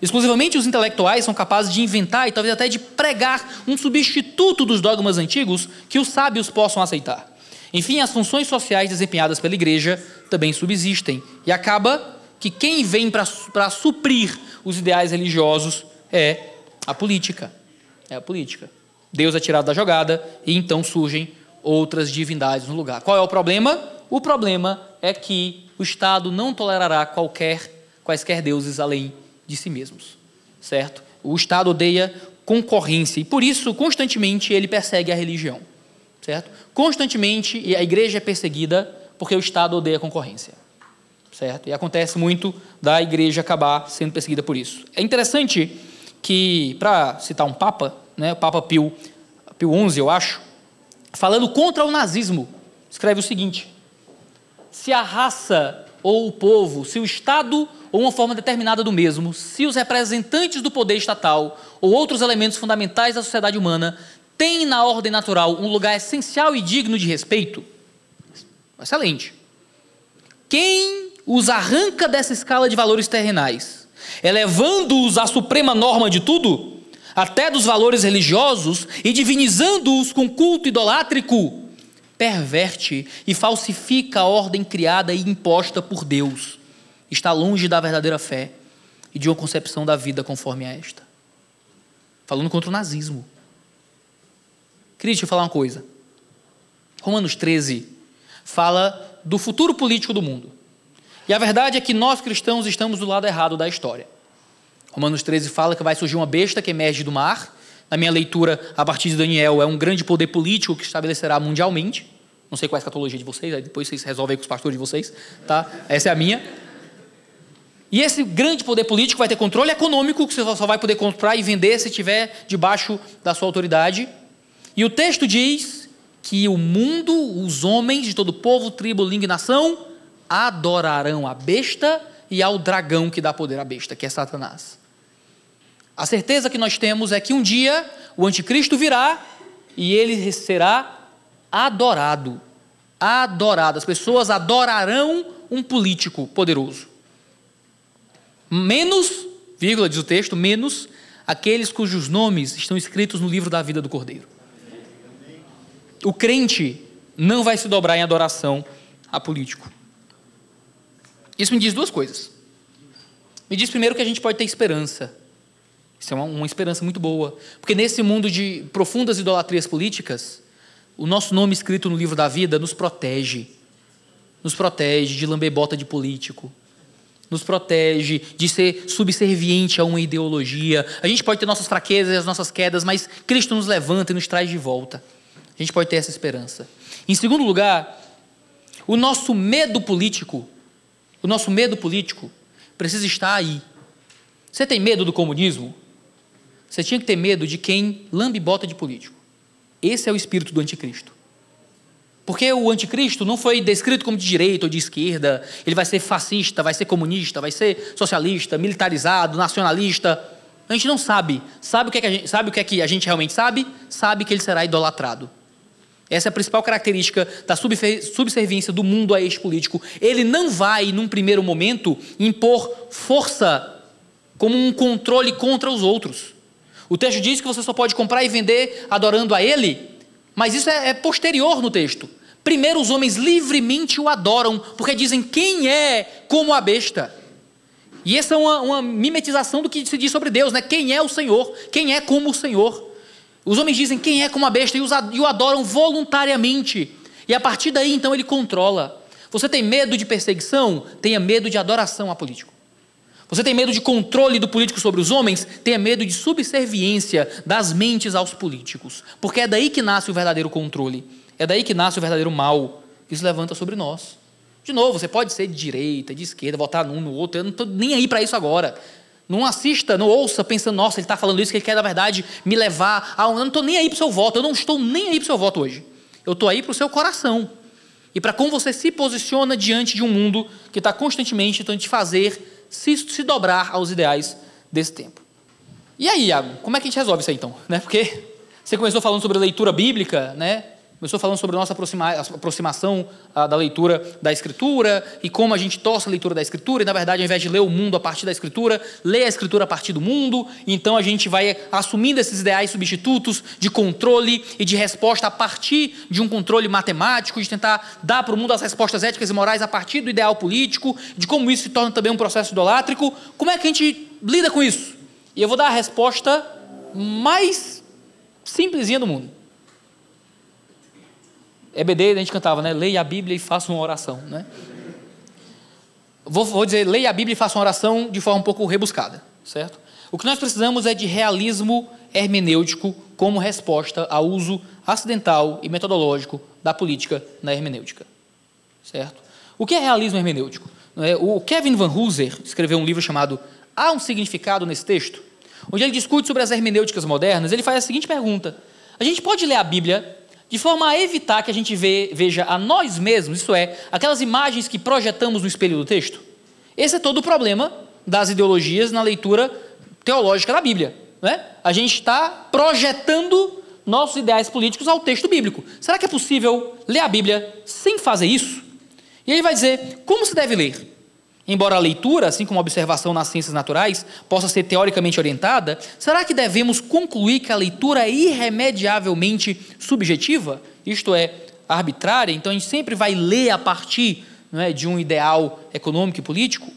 Exclusivamente os intelectuais são capazes de inventar e talvez até de pregar um substituto dos dogmas antigos que os sábios possam aceitar. Enfim, as funções sociais desempenhadas pela igreja também subsistem. E acaba que quem vem para suprir os ideais religiosos é a política. É a política. Deus é tirado da jogada e então surgem outras divindades no lugar. Qual é o problema? O problema é que o Estado não tolerará qualquer, quaisquer deuses além de si mesmos, certo? O Estado odeia concorrência e por isso constantemente ele persegue a religião, certo? Constantemente a igreja é perseguida porque o Estado odeia concorrência, certo? E acontece muito da igreja acabar sendo perseguida por isso. É interessante que, para citar um papa, né, o Papa Pio, Pio XI, eu acho, falando contra o nazismo, escreve o seguinte: se a raça ou o povo, se o Estado ou uma forma determinada do mesmo, se os representantes do poder estatal ou outros elementos fundamentais da sociedade humana têm na ordem natural um lugar essencial e digno de respeito, excelente. Quem os arranca dessa escala de valores terrenais, elevando-os à suprema norma de tudo, até dos valores religiosos e divinizando-os com culto idolátrico, perverte e falsifica a ordem criada e imposta por Deus. Está longe da verdadeira fé e de uma concepção da vida conforme a esta. Falando contra o nazismo. Queria te falar uma coisa. Romanos 13 fala do futuro político do mundo. E a verdade é que nós cristãos estamos do lado errado da história. Romanos 13 fala que vai surgir uma besta que emerge do mar na minha leitura, a partir de Daniel, é um grande poder político que estabelecerá mundialmente. Não sei qual é a escatologia de vocês, aí depois vocês resolvem com os pastores de vocês, tá? Essa é a minha. E esse grande poder político vai ter controle econômico, que você só vai poder comprar e vender se estiver debaixo da sua autoridade. E o texto diz que o mundo, os homens de todo povo, tribo, língua e nação, adorarão a besta e ao dragão que dá poder à besta, que é Satanás. A certeza que nós temos é que um dia o anticristo virá e ele será adorado. Adorado. As pessoas adorarão um político poderoso. Menos, vírgula diz o texto, menos aqueles cujos nomes estão escritos no livro da vida do Cordeiro. O crente não vai se dobrar em adoração a político. Isso me diz duas coisas. Me diz primeiro que a gente pode ter esperança. Isso é uma, uma esperança muito boa. Porque nesse mundo de profundas idolatrias políticas, o nosso nome escrito no livro da vida nos protege. Nos protege de lamber bota de político nos protege de ser subserviente a uma ideologia. A gente pode ter nossas fraquezas e as nossas quedas, mas Cristo nos levanta e nos traz de volta. A gente pode ter essa esperança. Em segundo lugar, o nosso medo político, o nosso medo político precisa estar aí. Você tem medo do comunismo? Você tinha que ter medo de quem lambe bota de político. Esse é o espírito do anticristo. Porque o anticristo não foi descrito como de direita ou de esquerda, ele vai ser fascista, vai ser comunista, vai ser socialista, militarizado, nacionalista. A gente não sabe. Sabe o que é que a gente, sabe o que, é que a gente realmente sabe? Sabe que ele será idolatrado. Essa é a principal característica da subserviência do mundo a este político. Ele não vai, num primeiro momento, impor força como um controle contra os outros. O texto diz que você só pode comprar e vender adorando a ele, mas isso é, é posterior no texto. Primeiro, os homens livremente o adoram, porque dizem quem é como a besta. E essa é uma, uma, mimetização do que se diz sobre Deus, né? Quem é o Senhor? Quem é como o Senhor? Os homens dizem quem é como a besta e, os, e o adoram voluntariamente. E a partir daí, então, ele controla. Você tem medo de perseguição? Tenha medo de adoração a político. Você tem medo de controle do político sobre os homens? Tenha medo de subserviência das mentes aos políticos. Porque é daí que nasce o verdadeiro controle. É daí que nasce o verdadeiro mal que se levanta sobre nós. De novo, você pode ser de direita, de esquerda, votar num no outro, eu não estou nem aí para isso agora. Não assista, não ouça pensando, nossa, ele está falando isso, que ele quer, na verdade, me levar a. Eu não estou nem aí para o seu voto, eu não estou nem aí para o seu voto hoje. Eu estou aí para o seu coração. E para como você se posiciona diante de um mundo que está constantemente tentando te fazer se, se dobrar aos ideais desse tempo. E aí, Iago, como é que a gente resolve isso aí então? Né? Porque você começou falando sobre leitura bíblica, né? Começou falando sobre a nossa aproxima aproximação ah, da leitura da Escritura e como a gente torce a leitura da Escritura, e na verdade, ao invés de ler o mundo a partir da Escritura, lê a Escritura a partir do mundo, então a gente vai assumindo esses ideais substitutos de controle e de resposta a partir de um controle matemático, de tentar dar para o mundo as respostas éticas e morais a partir do ideal político, de como isso se torna também um processo idolátrico. Como é que a gente lida com isso? E eu vou dar a resposta mais simplesinha do mundo. EBD a gente cantava, né? Leia a Bíblia e faça uma oração, né? Vou, vou dizer, leia a Bíblia e faça uma oração de forma um pouco rebuscada, certo? O que nós precisamos é de realismo hermenêutico como resposta ao uso acidental e metodológico da política na hermenêutica, certo? O que é realismo hermenêutico? É, o Kevin Van Hooser escreveu um livro chamado Há um Significado nesse Texto, onde ele discute sobre as hermenêuticas modernas. Ele faz a seguinte pergunta: A gente pode ler a Bíblia de forma a evitar que a gente veja a nós mesmos, isso é, aquelas imagens que projetamos no espelho do texto. Esse é todo o problema das ideologias na leitura teológica da Bíblia. Né? A gente está projetando nossos ideais políticos ao texto bíblico. Será que é possível ler a Bíblia sem fazer isso? E ele vai dizer como se deve ler. Embora a leitura, assim como a observação nas ciências naturais, possa ser teoricamente orientada, será que devemos concluir que a leitura é irremediavelmente subjetiva? Isto é, arbitrária? Então a gente sempre vai ler a partir é, de um ideal econômico e político?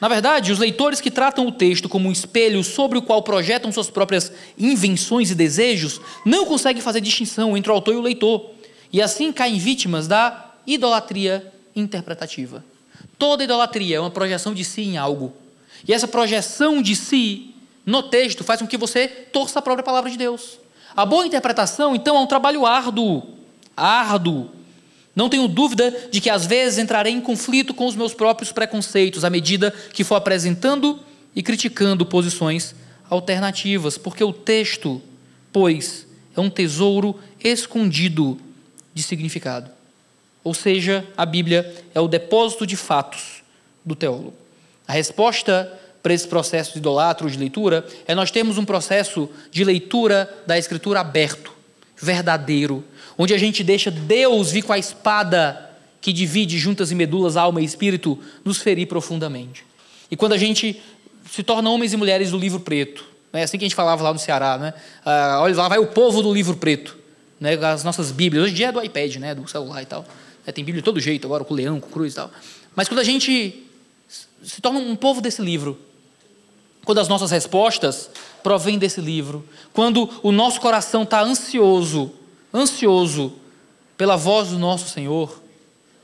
Na verdade, os leitores que tratam o texto como um espelho sobre o qual projetam suas próprias invenções e desejos não conseguem fazer distinção entre o autor e o leitor, e assim caem vítimas da idolatria interpretativa. Toda idolatria é uma projeção de si em algo. E essa projeção de si no texto faz com que você torça a própria palavra de Deus. A boa interpretação, então, é um trabalho árduo, árduo, Não tenho dúvida de que às vezes entrarei em conflito com os meus próprios preconceitos à medida que for apresentando e criticando posições alternativas, porque o texto, pois, é um tesouro escondido de significado. Ou seja, a Bíblia é o depósito de fatos do teólogo. A resposta para esse processo de idolatro de leitura é nós termos um processo de leitura da Escritura aberto, verdadeiro, onde a gente deixa Deus vir com a espada que divide juntas e medulas, alma e espírito, nos ferir profundamente. E quando a gente se torna homens e mulheres do livro preto, é assim que a gente falava lá no Ceará, né? Ah, olha lá, vai o povo do livro preto, né? as nossas Bíblias. Hoje em dia é do iPad, né? do celular e tal. É, tem Bíblia de todo jeito agora, com leão, com cruz e tal. Mas quando a gente se torna um povo desse livro, quando as nossas respostas provêm desse livro, quando o nosso coração está ansioso, ansioso pela voz do nosso Senhor,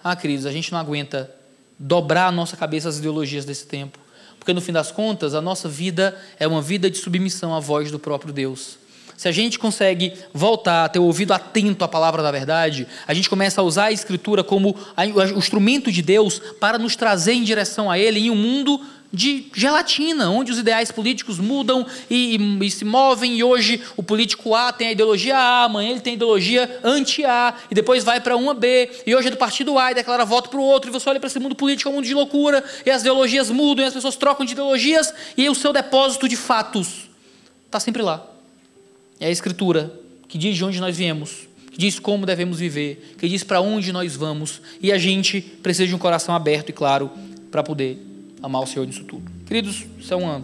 ah, queridos, a gente não aguenta dobrar a nossa cabeça às ideologias desse tempo, porque no fim das contas a nossa vida é uma vida de submissão à voz do próprio Deus. Se a gente consegue voltar a ter o ouvido atento à palavra da verdade, a gente começa a usar a Escritura como o instrumento de Deus para nos trazer em direção a Ele em um mundo de gelatina, onde os ideais políticos mudam e, e, e, se movem, e hoje o político A tem a ideologia A, amanhã ele tem a ideologia anti-A, e depois vai para uma B, e hoje é do partido A e declara voto para o outro, e você olha para esse mundo político, é um mundo de loucura, e as ideologias mudam, e as pessoas trocam de ideologias, e o seu depósito de fatos está sempre lá. É a Escritura que diz de onde nós viemos, que diz como devemos viver, que diz para onde nós vamos, e a gente precisa de um coração aberto e claro para poder amar o Senhor nisso tudo. Queridos, isso é uma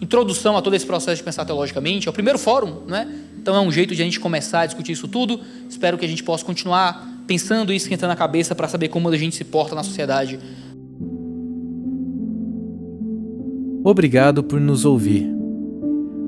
introdução a todo esse processo de pensar teologicamente. É o primeiro fórum, né? Então é um jeito de a gente começar a discutir isso tudo. Espero que a gente possa continuar pensando e esquentando a cabeça para saber como a gente se porta na sociedade. Obrigado por nos ouvir.